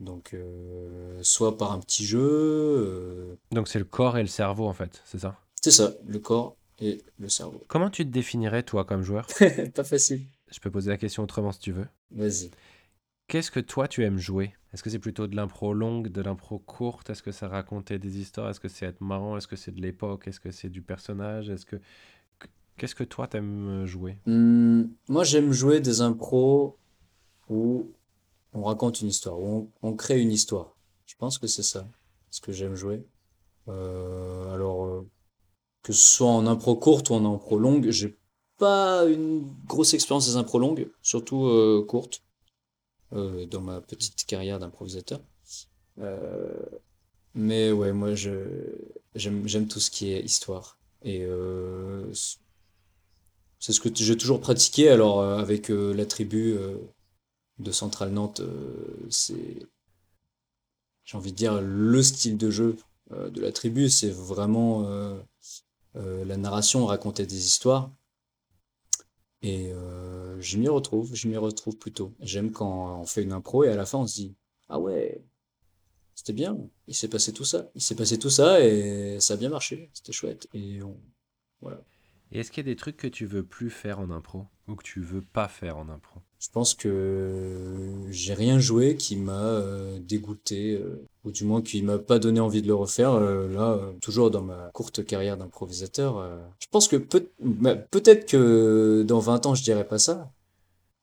[SPEAKER 2] Donc, euh, soit par un petit jeu,
[SPEAKER 1] Donc, c'est le corps et le cerveau, en fait, c'est ça?
[SPEAKER 2] C'est ça, le corps et le cerveau.
[SPEAKER 1] Comment tu te définirais, toi, comme joueur? [laughs]
[SPEAKER 2] Pas facile.
[SPEAKER 1] Je peux poser la question autrement si tu veux.
[SPEAKER 2] Vas-y.
[SPEAKER 1] Qu'est-ce que toi, tu aimes jouer? Est-ce que c'est plutôt de l'impro longue, de l'impro courte? Est-ce que c'est raconter des histoires? Est-ce que c'est être marrant? Est-ce que c'est de l'époque? Est-ce que c'est du personnage? Est-ce que... Qu'est-ce que toi, t'aimes jouer?
[SPEAKER 2] Hmm, moi, j'aime jouer des impros où on raconte une histoire, où on, crée une histoire. Je pense que c'est ça, ce que j'aime jouer. Euh, alors, euh, que ce soit en impro courte ou en impro longue, j'ai pas une grosse expérience des impros longues, surtout euh, courtes, euh, dans ma petite carrière d'improvisateur. Euh, mais ouais, moi, je j'aime j'aime tout ce qui est histoire. Et euh, c'est ce que j'ai toujours pratiqué. Alors, avec la tribu de Centrale Nantes, c'est, j'ai envie de dire, le style de jeu de la tribu. C'est vraiment la narration, raconter des histoires. Et je m'y retrouve, je m'y retrouve plutôt. J'aime quand on fait une impro et à la fin on se dit, ah ouais, c'était bien, il s'est passé tout ça. Il s'est passé tout ça et ça a bien marché, c'était chouette. Et.
[SPEAKER 1] Et est-ce qu'il y a des trucs que tu veux plus faire en impro Ou que tu veux pas faire en impro?
[SPEAKER 2] Je pense que j'ai rien joué qui m'a euh, dégoûté, euh, ou du moins qui m'a pas donné envie de le refaire. euh, là, toujours dans ma courte carrière d'improvisateur, je pense que peut, bah, peut-être que dans 20 ans, je dirais pas ça.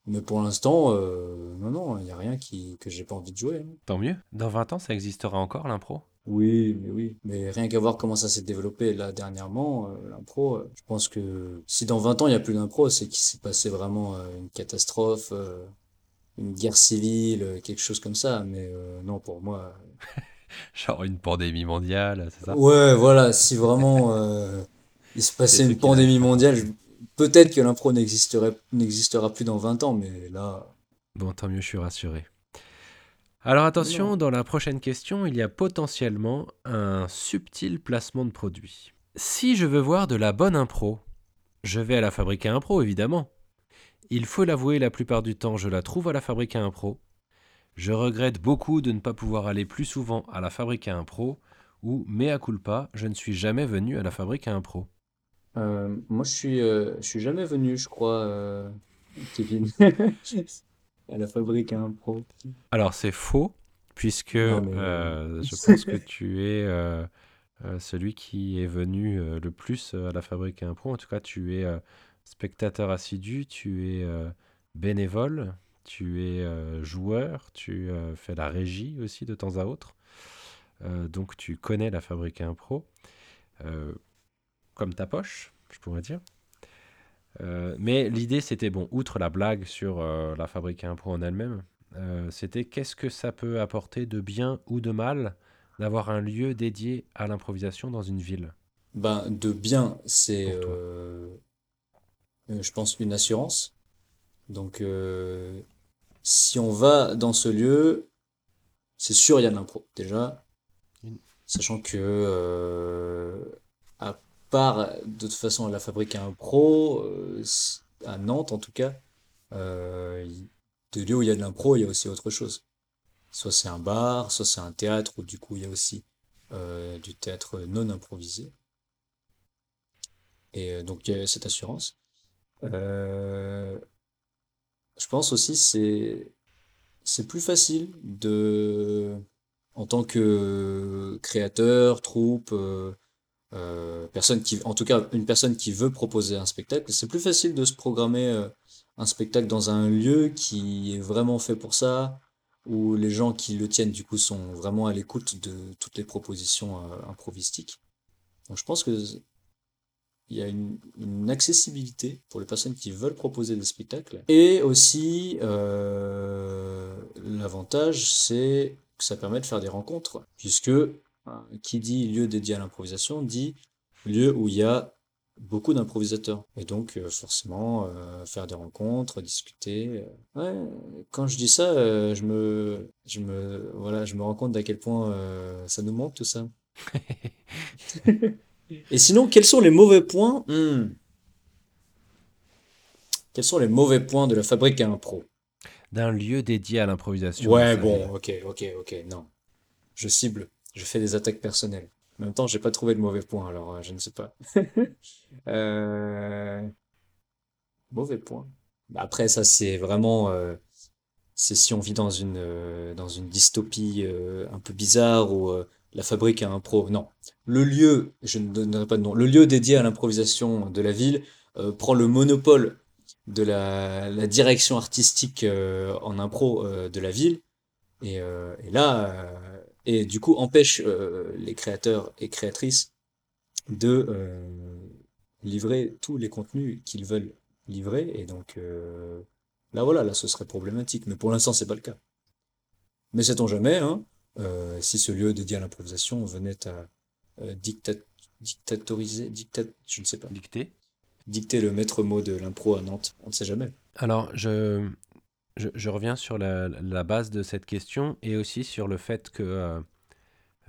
[SPEAKER 2] Mais pour l'instant, non, non, il n'y a rien qui, que j'ai pas envie de jouer. hein.
[SPEAKER 1] Tant mieux. Dans 20 ans, ça existera encore, l'impro?
[SPEAKER 2] Oui, mais oui. Mais rien qu'à voir comment ça s'est développé là dernièrement, euh, l'impro, euh, je pense que si dans 20 ans il n'y a plus d'impro, c'est qu'il s'est passé vraiment euh, une catastrophe, une guerre civile, quelque chose comme ça. Mais non, pour moi. [laughs]
[SPEAKER 1] Genre une pandémie mondiale, c'est ça?
[SPEAKER 2] Ouais, voilà, si vraiment il se passait une pandémie mondiale, je- peut-être que l'impro n'existerait, n'existera plus dans 20 ans, mais là.
[SPEAKER 1] Bon, tant mieux, je suis rassuré. Alors attention,
[SPEAKER 2] Non.
[SPEAKER 1] dans la prochaine question, il y a potentiellement un subtil placement de produit. Si je veux voir de la bonne impro, je vais à la fabrique à impro, évidemment. Il faut l'avouer, la plupart du temps, je la trouve à la fabrique à impro. Je regrette beaucoup de ne pas pouvoir aller plus souvent à la fabrique à impro, ou, mea culpa, je ne suis jamais venu à la fabrique à impro.
[SPEAKER 2] Euh, moi, je suis, euh, je suis jamais venu, je crois, euh, Kevin, [laughs] à la fabrique à impro.
[SPEAKER 1] Alors c'est faux, puisque
[SPEAKER 2] Non, mais-
[SPEAKER 1] euh, je [laughs] pense que tu es euh, euh, celui qui est venu euh, le plus euh, à la Fabrique à Impro. En tout cas, tu es euh, spectateur assidu, tu es euh, bénévole, tu es euh, joueur, tu euh, fais la régie aussi de temps à autre. Euh, donc tu connais la Fabrique à Impro euh, comme ta poche, je pourrais dire. Euh, mais l'idée, c'était bon, outre la blague sur euh, la Fabrique à Impro en elle-même, euh, c'était qu'est-ce que ça peut apporter de bien ou de mal d'avoir un lieu dédié à l'improvisation dans une ville?
[SPEAKER 2] Ben, de bien, c'est, je pense, une assurance. Donc, si on va dans ce lieu, c'est sûr, il y a de l'impro, déjà. Sachant que, euh, part, de toute façon, la fabrique à impro, euh, s- à Nantes en tout cas, euh, de lieux où il y a de l'impro, il y a aussi autre chose. Soit c'est un bar, soit c'est un théâtre, où du coup, il y a aussi euh, du théâtre non improvisé. Et euh, donc, il y a cette assurance. Euh, je pense aussi c'est plus facile de en tant que créateur, troupe, euh, euh, personne qui en tout cas une personne qui veut proposer un spectacle, c'est plus facile de se programmer euh, un spectacle dans un lieu qui est vraiment fait pour ça, où les gens qui le tiennent du coup sont vraiment à l'écoute de toutes les propositions euh, improvistiques. Donc je pense que il y a une, accessibilité pour les personnes qui veulent proposer des spectacles. Et aussi, euh, l'avantage, c'est que ça permet de faire des rencontres, puisque qui dit lieu dédié à l'improvisation dit lieu où il y a beaucoup d'improvisateurs. Et donc, euh, forcément, euh, faire des rencontres, discuter. euh. Ouais, quand je dis ça, euh, je me, je me, voilà, je me rends compte d'à quel point euh, ça nous manque tout ça. [laughs] Et sinon, quels sont les mauvais points? Hmm. Quels sont les mauvais points de la fabrique à impro?
[SPEAKER 1] D'un lieu dédié à l'improvisation.
[SPEAKER 2] Ouais, bon, ok, ok, ok, non. Je cible, je fais des attaques personnelles. En même temps, j'ai pas trouvé de mauvais point, alors euh, je ne sais pas. [laughs] Euh, Mauvais point. Bah, Après, ça, c'est vraiment. euh, C'est si on vit dans une, euh, dans une dystopie euh, un peu bizarre où la fabrique a un pro. Non. Le lieu, je ne donnerai pas de nom, le lieu dédié à l'improvisation de la ville euh, prend le monopole de la, la direction artistique euh, en impro euh, de la ville. Et, euh, et là, euh, et du coup, empêche euh, les créateurs et créatrices de euh, livrer tous les contenus qu'ils veulent livrer. Et donc, euh, là, voilà, là, ce serait problématique. Mais pour l'instant, c'est pas le cas. Mais sait-on jamais, hein, euh, si ce lieu dédié à l'improvisation venait à euh, dicta- dictatoriser, dictat, je ne sais pas,
[SPEAKER 1] Dicté.
[SPEAKER 2] dicter le maître mot de l'impro à Nantes, on ne sait jamais.
[SPEAKER 1] Alors, je, je, je reviens sur la, la base de cette question et aussi sur le fait que euh,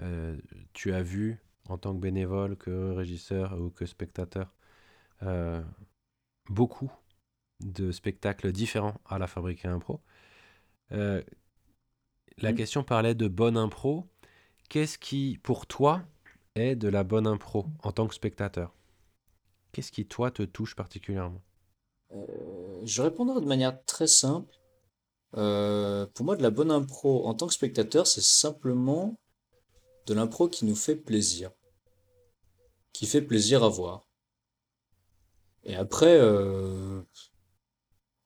[SPEAKER 1] euh, tu as vu en tant que bénévole, que régisseur ou que spectateur, euh, beaucoup de spectacles différents à la Fabrique à Impro. La
[SPEAKER 2] Mm.
[SPEAKER 1] question parlait de bonne impro. Qu'est-ce qui, pour toi, est de la bonne impro en tant que spectateur? Qu'est-ce qui, toi, te touche particulièrement?
[SPEAKER 2] Je répondrai de manière très simple. Euh, pour moi, de la bonne impro en tant que spectateur, c'est simplement de l'impro qui nous fait plaisir, qui fait plaisir à voir. Et après, euh,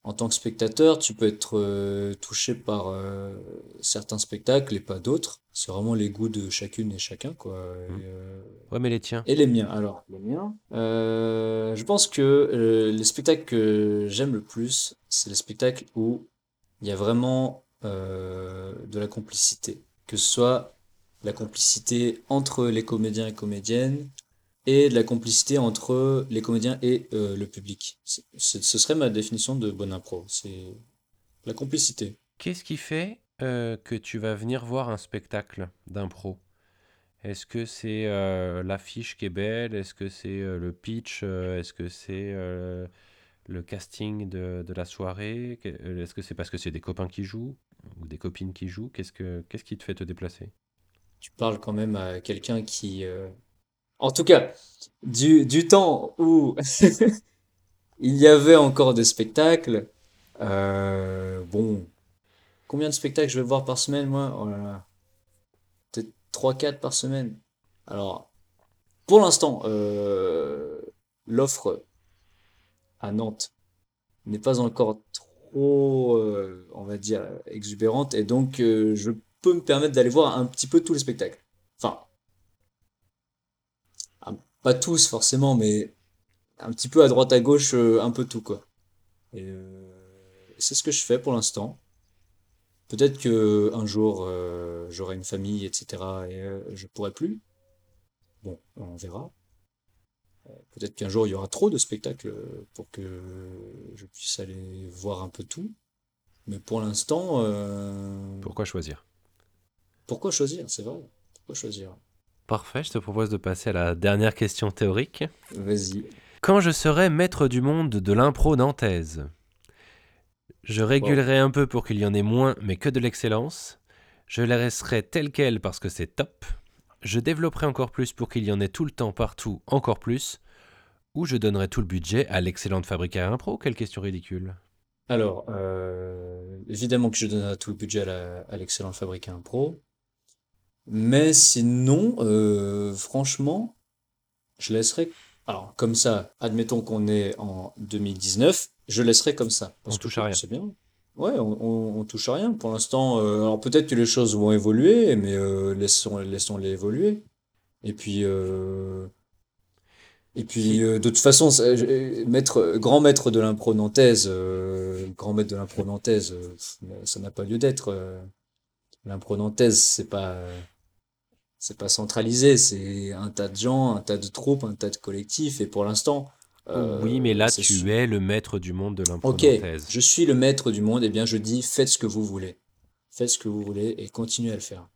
[SPEAKER 2] en tant que spectateur, tu peux être euh, touché par euh, certains spectacles et pas d'autres. C'est vraiment les goûts de chacune et chacun, quoi. Et,
[SPEAKER 1] Mm.
[SPEAKER 2] euh,
[SPEAKER 1] Ouais, mais les tiens.
[SPEAKER 2] et les miens, alors, les miens? Euh, je pense que euh, les spectacles que j'aime le plus, c'est les spectacles où il y a vraiment euh, de la complicité. Que ce soit la complicité entre les comédiens et comédiennes et de la complicité entre les comédiens et euh, le public. Ce serait ma définition de bonne impro. C'est la complicité.
[SPEAKER 1] Qu'est-ce qui fait euh, que tu vas venir voir un spectacle d'impro? Est-ce que c'est l'affiche qui est belle? Est-ce que c'est le pitch? Est-ce que c'est le casting de, de la soirée euh, Est-ce que c'est parce que c'est des copains qui jouent ou des copines qui jouent? Qu'est-ce que qui te fait te déplacer?
[SPEAKER 2] Tu parles quand même à quelqu'un qui... euh, En tout cas, du, du temps où [laughs] il y avait encore des spectacles, euh, bon, combien de spectacles je vais voir par semaine, moi? Oh là là, peut-être 3-4 par semaine. Alors, pour l'instant, l'offre à Nantes n'est pas encore trop, euh, on va dire, exubérante, et donc euh, je peux me permettre d'aller voir un petit peu tous les spectacles. Enfin, ah, pas tous forcément, mais un petit peu à droite à gauche, euh, un peu tout quoi. Et c'est ce que je fais pour l'instant. Peut-être que un jour j'aurai une famille, etc. et euh, je pourrai plus. Bon, on verra. Peut-être qu'un jour il y aura trop de spectacles pour que je puisse aller voir un peu tout. Mais pour l'instant, euh,
[SPEAKER 1] Pourquoi choisir?
[SPEAKER 2] Pourquoi choisir? C'est vrai. Pourquoi choisir?
[SPEAKER 1] Parfait, je te propose de passer à la dernière question théorique.
[SPEAKER 2] Vas-y.
[SPEAKER 1] Quand je serai maître du monde de l'impro nantaise, je régulerai un peu pour qu'il y en ait moins, mais que de l'excellence. Je la laisserai telle qu'elle parce que c'est top. Je développerai encore plus pour qu'il y en ait tout le temps, partout, encore plus. Ou je donnerai tout le budget à l'excellente fabrique à impro. Quelle question ridicule.
[SPEAKER 2] Alors, euh, évidemment que je donnerai tout le budget à la- à l'excellent fabricant impro. Mais sinon, euh, franchement, je laisserai. Alors, comme ça, admettons qu'on est en 2019, je laisserai comme ça. Parce
[SPEAKER 1] On
[SPEAKER 2] que
[SPEAKER 1] touche à rien.
[SPEAKER 2] C'est bien. Ouais, on, on, on touche à rien. Pour l'instant, euh, alors peut-être que les choses vont évoluer, mais euh, laissons, laissons-les évoluer. Et puis, euh, Et puis, euh, de toute façon, maître, grand maître de l'impro nantaise, euh, grand maître de l'impro nantaise, ça n'a pas lieu d'être. L'impro nantaise, c'est pas, c'est pas centralisé, c'est un tas de gens, un tas de troupes, un tas de collectifs. Et pour l'instant, euh,
[SPEAKER 1] Oui, mais là, tu es le maître du monde de l'impro
[SPEAKER 2] Ok, je suis le maître du monde, et bien je dis faites ce que vous voulez. Faites ce que vous voulez et continuez à le faire.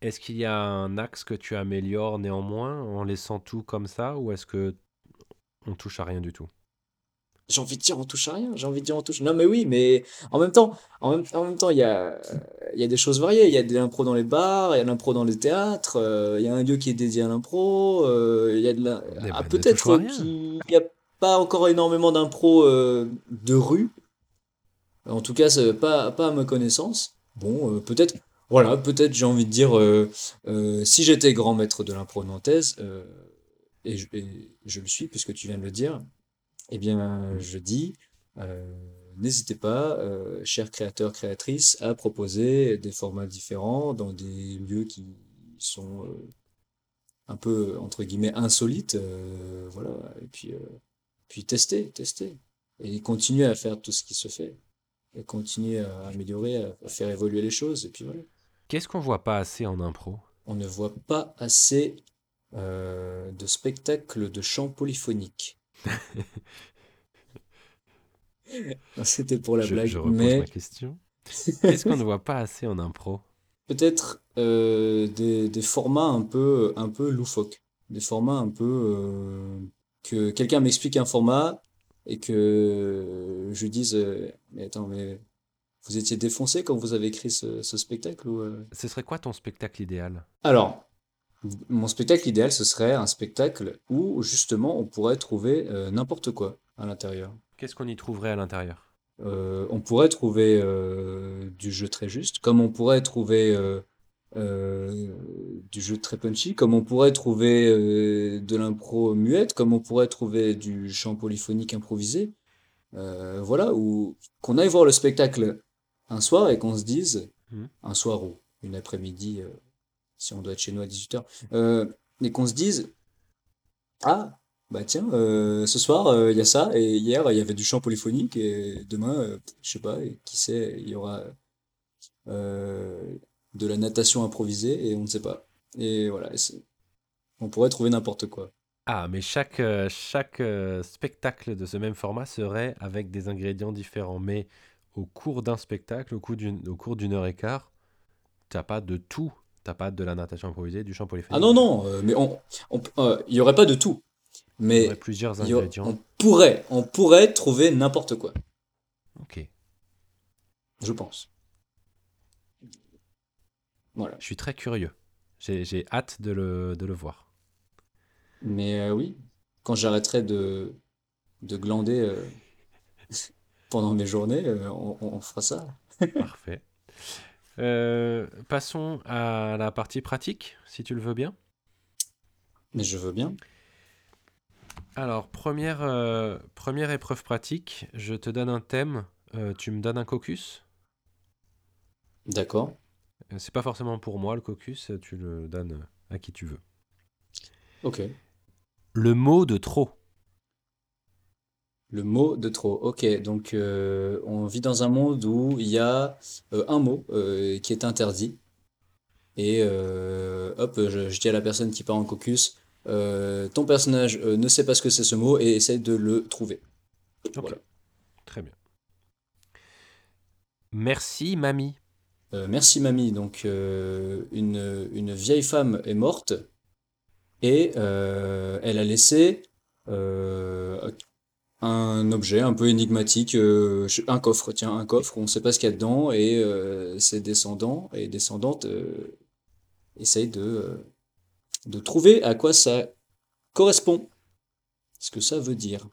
[SPEAKER 1] Est-ce qu'il y a un axe que tu améliores néanmoins en laissant tout comme ça ou est-ce que on touche à rien du tout?
[SPEAKER 2] J'ai envie de dire on touche à rien, j'ai envie de dire on touche. Non mais oui, mais en même temps, en même, en même temps, il y a, il y a des choses variées. Il y a de l'impro dans les bars, il y a de l'impro dans les théâtres, euh, il y a un lieu qui est dédié à l'impro, euh, il y a de la...
[SPEAKER 1] Eh
[SPEAKER 2] ah, peut-être qu'il a pas encore énormément d'impro euh, de rue. En tout cas, pas, à ma connaissance. Bon, euh, peut-être, voilà, peut-être j'ai envie de dire, euh, si j'étais grand maître de l'impro nantaise, et, je, et je le suis puisque tu viens de le dire, eh bien, je dis, n'hésitez pas, chers créateurs, créatrices, à proposer des formats différents dans des lieux qui sont un peu, entre guillemets, insolites. voilà, et puis, puis tester, tester. Et continuer à faire tout ce qui se fait. Et continuer à améliorer, à, faire évoluer les choses. Et puis voilà.
[SPEAKER 1] Qu'est-ce qu'on voit pas assez en impro?
[SPEAKER 2] On ne voit pas assez euh, de spectacles de chant polyphonique. Non, [laughs] [laughs] C'était pour la
[SPEAKER 1] je,
[SPEAKER 2] blague,
[SPEAKER 1] je repose
[SPEAKER 2] mais
[SPEAKER 1] ma question. Qu'est-ce qu'on ne voit pas assez en impro?
[SPEAKER 2] Peut-être euh, des, des formats un peu, un peu loufoques. Des formats un peu... euh, que quelqu'un m'explique un format et que je dise euh, Mais attends, mais vous étiez défoncé quand vous avez écrit ce, ce spectacle ou, euh
[SPEAKER 1] Ce serait quoi ton spectacle idéal?
[SPEAKER 2] Alors, mon spectacle idéal, ce serait un spectacle où justement on pourrait trouver euh, n'importe quoi à l'intérieur.
[SPEAKER 1] Qu'est-ce qu'on y trouverait à l'intérieur?
[SPEAKER 2] On pourrait trouver du jeu très juste, comme on pourrait trouver euh, du jeu très punchy, comme on pourrait trouver euh, de l'impro muette, comme on pourrait trouver du chant polyphonique improvisé. Euh, voilà, ou qu'on aille voir le spectacle un soir et qu'on se dise,
[SPEAKER 1] Mhm.
[SPEAKER 2] un soir ou une après-midi, euh, si on doit être chez nous à 18h, euh, et qu'on se dise, ah, bah tiens, euh, ce soir, il y a ça, et hier, il y avait du chant polyphonique, et demain, je sais pas, et qui sait, il y aura euh, de la natation improvisée, et on ne sait pas. Et voilà, on pourrait trouver n'importe quoi.
[SPEAKER 1] Ah, mais chaque, euh, chaque euh, spectacle de ce même format serait avec des ingrédients différents. Mais au cours d'un spectacle, au cours d'une, heure et quart, t'as pas de tout. T'as pas de la natation improvisée, du chant polyphonique.
[SPEAKER 2] Ah non, non, euh, mais on, on- euh, il y aurait pas de tout.
[SPEAKER 1] Il y
[SPEAKER 2] Mais
[SPEAKER 1] aurait plusieurs
[SPEAKER 2] il y aurait-
[SPEAKER 1] ingrédients.
[SPEAKER 2] on pourrait, on pourrait trouver n'importe quoi,
[SPEAKER 1] Ok.
[SPEAKER 2] je pense. Voilà.
[SPEAKER 1] Je suis très curieux. J'ai, hâte de le, de le voir.
[SPEAKER 2] Mais euh, oui, quand j'arrêterai de, de glander euh, [laughs] pendant mes journées, euh, on, fera ça. [laughs]
[SPEAKER 1] Parfait. Passons à la partie pratique, si tu le veux bien.
[SPEAKER 2] Mais je veux bien.
[SPEAKER 1] Alors, première, première épreuve pratique, je te donne un thème, tu me donnes un caucus.
[SPEAKER 2] D'accord.
[SPEAKER 1] Euh, C'est pas forcément pour moi le caucus, tu le donnes à qui tu veux.
[SPEAKER 2] Ok.
[SPEAKER 1] Le mot de trop.
[SPEAKER 2] Le mot de trop. Ok, donc euh, on vit dans un monde où il y a euh, un mot euh, qui est interdit. Et hop, je, je dis à la personne qui part en caucus, ton personnage ne sait pas ce que c'est ce mot et essaye de le trouver.
[SPEAKER 1] Ok.
[SPEAKER 2] Voilà.
[SPEAKER 1] Très bien. Merci, mamie.
[SPEAKER 2] Euh, merci mamie. Donc euh, une, une vieille femme est morte et euh, elle a laissé un objet un peu énigmatique, un coffre, tiens, un coffre, on ne sait pas ce qu'il y a dedans et ses descendants et descendantes essayent de, de trouver à quoi ça correspond, ce que ça veut dire.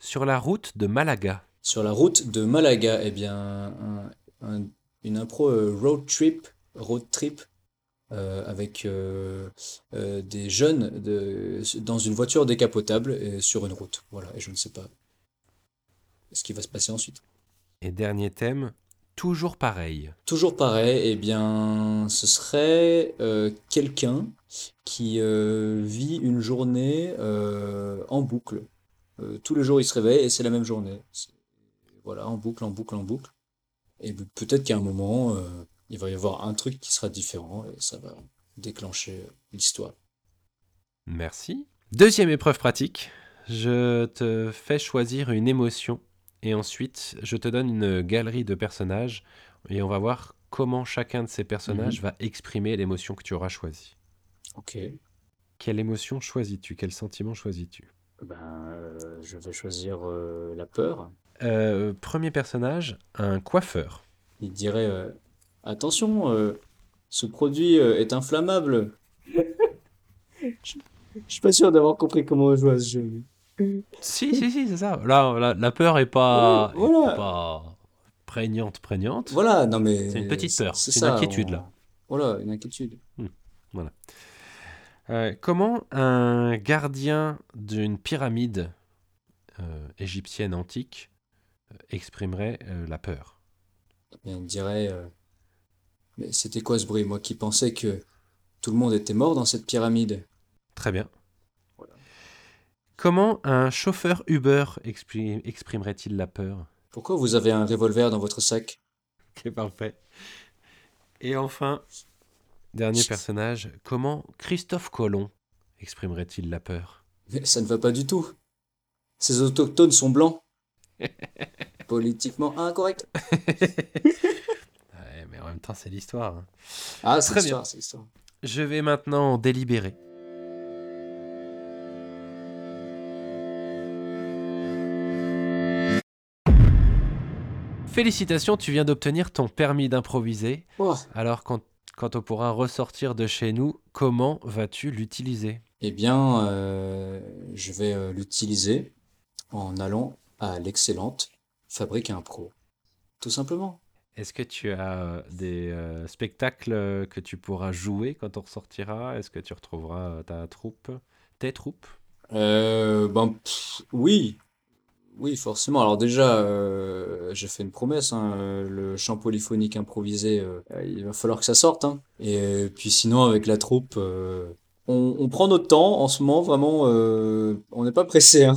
[SPEAKER 1] Sur la route de Malaga.
[SPEAKER 2] Sur la route de Malaga, eh bien, un- un- une impro euh, road trip, road trip euh, avec euh, euh, des jeunes de, dans une voiture décapotable et sur une route. Voilà, et je ne sais pas ce qui va se passer ensuite.
[SPEAKER 1] Et dernier thème, toujours pareil.
[SPEAKER 2] Toujours pareil, eh bien, ce serait quelqu'un qui vit une journée en boucle. Tous les jours, il se réveille et c'est la même journée. Voilà, en boucle, en boucle, en boucle. Et pe- peut-être qu'à un moment, euh, il va y avoir un truc qui sera différent et ça va déclencher l'histoire.
[SPEAKER 1] Merci. Deuxième épreuve pratique. Je te fais choisir une émotion et ensuite je te donne une galerie de personnages et on va voir comment chacun de ces personnages va exprimer l'émotion que tu auras choisie.
[SPEAKER 2] Ok.
[SPEAKER 1] Quelle émotion choisis-tu? Quel sentiment choisis-tu?
[SPEAKER 2] Ben, euh, je vais choisir euh, la peur.
[SPEAKER 1] Euh, Premier personnage, un coiffeur.
[SPEAKER 2] Il dirait euh, Attention, euh, ce produit est inflammable. je, je suis pas sûr d'avoir compris comment jouer à ce jeu.
[SPEAKER 1] Si, si, si, c'est ça. Là, la, la peur est pas,
[SPEAKER 2] Ouais, voilà.
[SPEAKER 1] est pas prégnante, prégnante.
[SPEAKER 2] Voilà, non mais.
[SPEAKER 1] C'est une petite peur,
[SPEAKER 2] c'est
[SPEAKER 1] une
[SPEAKER 2] ça,
[SPEAKER 1] inquiétude,
[SPEAKER 2] on-
[SPEAKER 1] là.
[SPEAKER 2] Voilà, une inquiétude.
[SPEAKER 1] Euh, comment un gardien d'une pyramide euh, égyptienne antique exprimerait euh, la peur
[SPEAKER 2] Et il dirait euh, Mais c'était quoi ce bruit? Moi qui pensais que tout le monde était mort dans cette pyramide.
[SPEAKER 1] Très bien.
[SPEAKER 2] Voilà.
[SPEAKER 1] Comment un chauffeur Uber expri- exprimerait-il la peur?
[SPEAKER 2] Pourquoi vous avez un revolver dans votre sac?
[SPEAKER 1] C'est parfait. Et enfin, dernier personnage, comment Christophe Colomb exprimerait-il la peur?
[SPEAKER 2] Mais ça ne va pas du tout. Ces autochtones sont blancs. Politiquement incorrect. [laughs]
[SPEAKER 1] Ouais, mais en même temps, c'est l'histoire. hein.
[SPEAKER 2] Ah, c'est l'histoire, c'est l'histoire.
[SPEAKER 1] Je vais maintenant délibérer. Félicitations, tu viens d'obtenir ton permis d'improviser.
[SPEAKER 2] Oh.
[SPEAKER 1] Alors, quand, quand on pourra ressortir de chez nous, comment vas-tu l'utiliser?
[SPEAKER 2] Eh bien, euh, je vais euh, l'utiliser en allant à l'excellente Fabrique Impro. Tout simplement.
[SPEAKER 1] Est-ce que tu as euh, des euh, spectacles euh, que tu pourras jouer quand on ressortira? Est-ce que tu retrouveras ta troupe? Tes troupes?
[SPEAKER 2] Euh, ben, pff, oui. Oui, forcément. Alors déjà, euh, j'ai fait une promesse, hein, euh, le chant polyphonique improvisé, euh, il va falloir que ça sorte. hein. Et puis sinon, avec la troupe, on, on prend notre temps en ce moment, vraiment, euh, on n'est pas pressé, hein,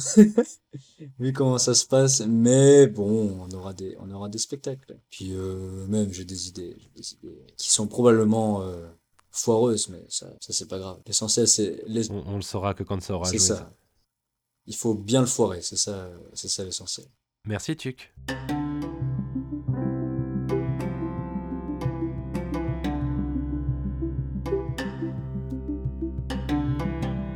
[SPEAKER 2] [laughs] vu comment ça se passe. Mais bon, on aura des, on aura des spectacles. Puis euh, même, j'ai des idées, des idées qui sont probablement euh, foireuses, mais ça, ça c'est pas grave. L'essentiel, c'est les,
[SPEAKER 1] on, on le saura que quand ça aura
[SPEAKER 2] c'est ça. Il faut bien le foirer, c'est ça, c'est ça l'essentiel.
[SPEAKER 1] Merci Tuc.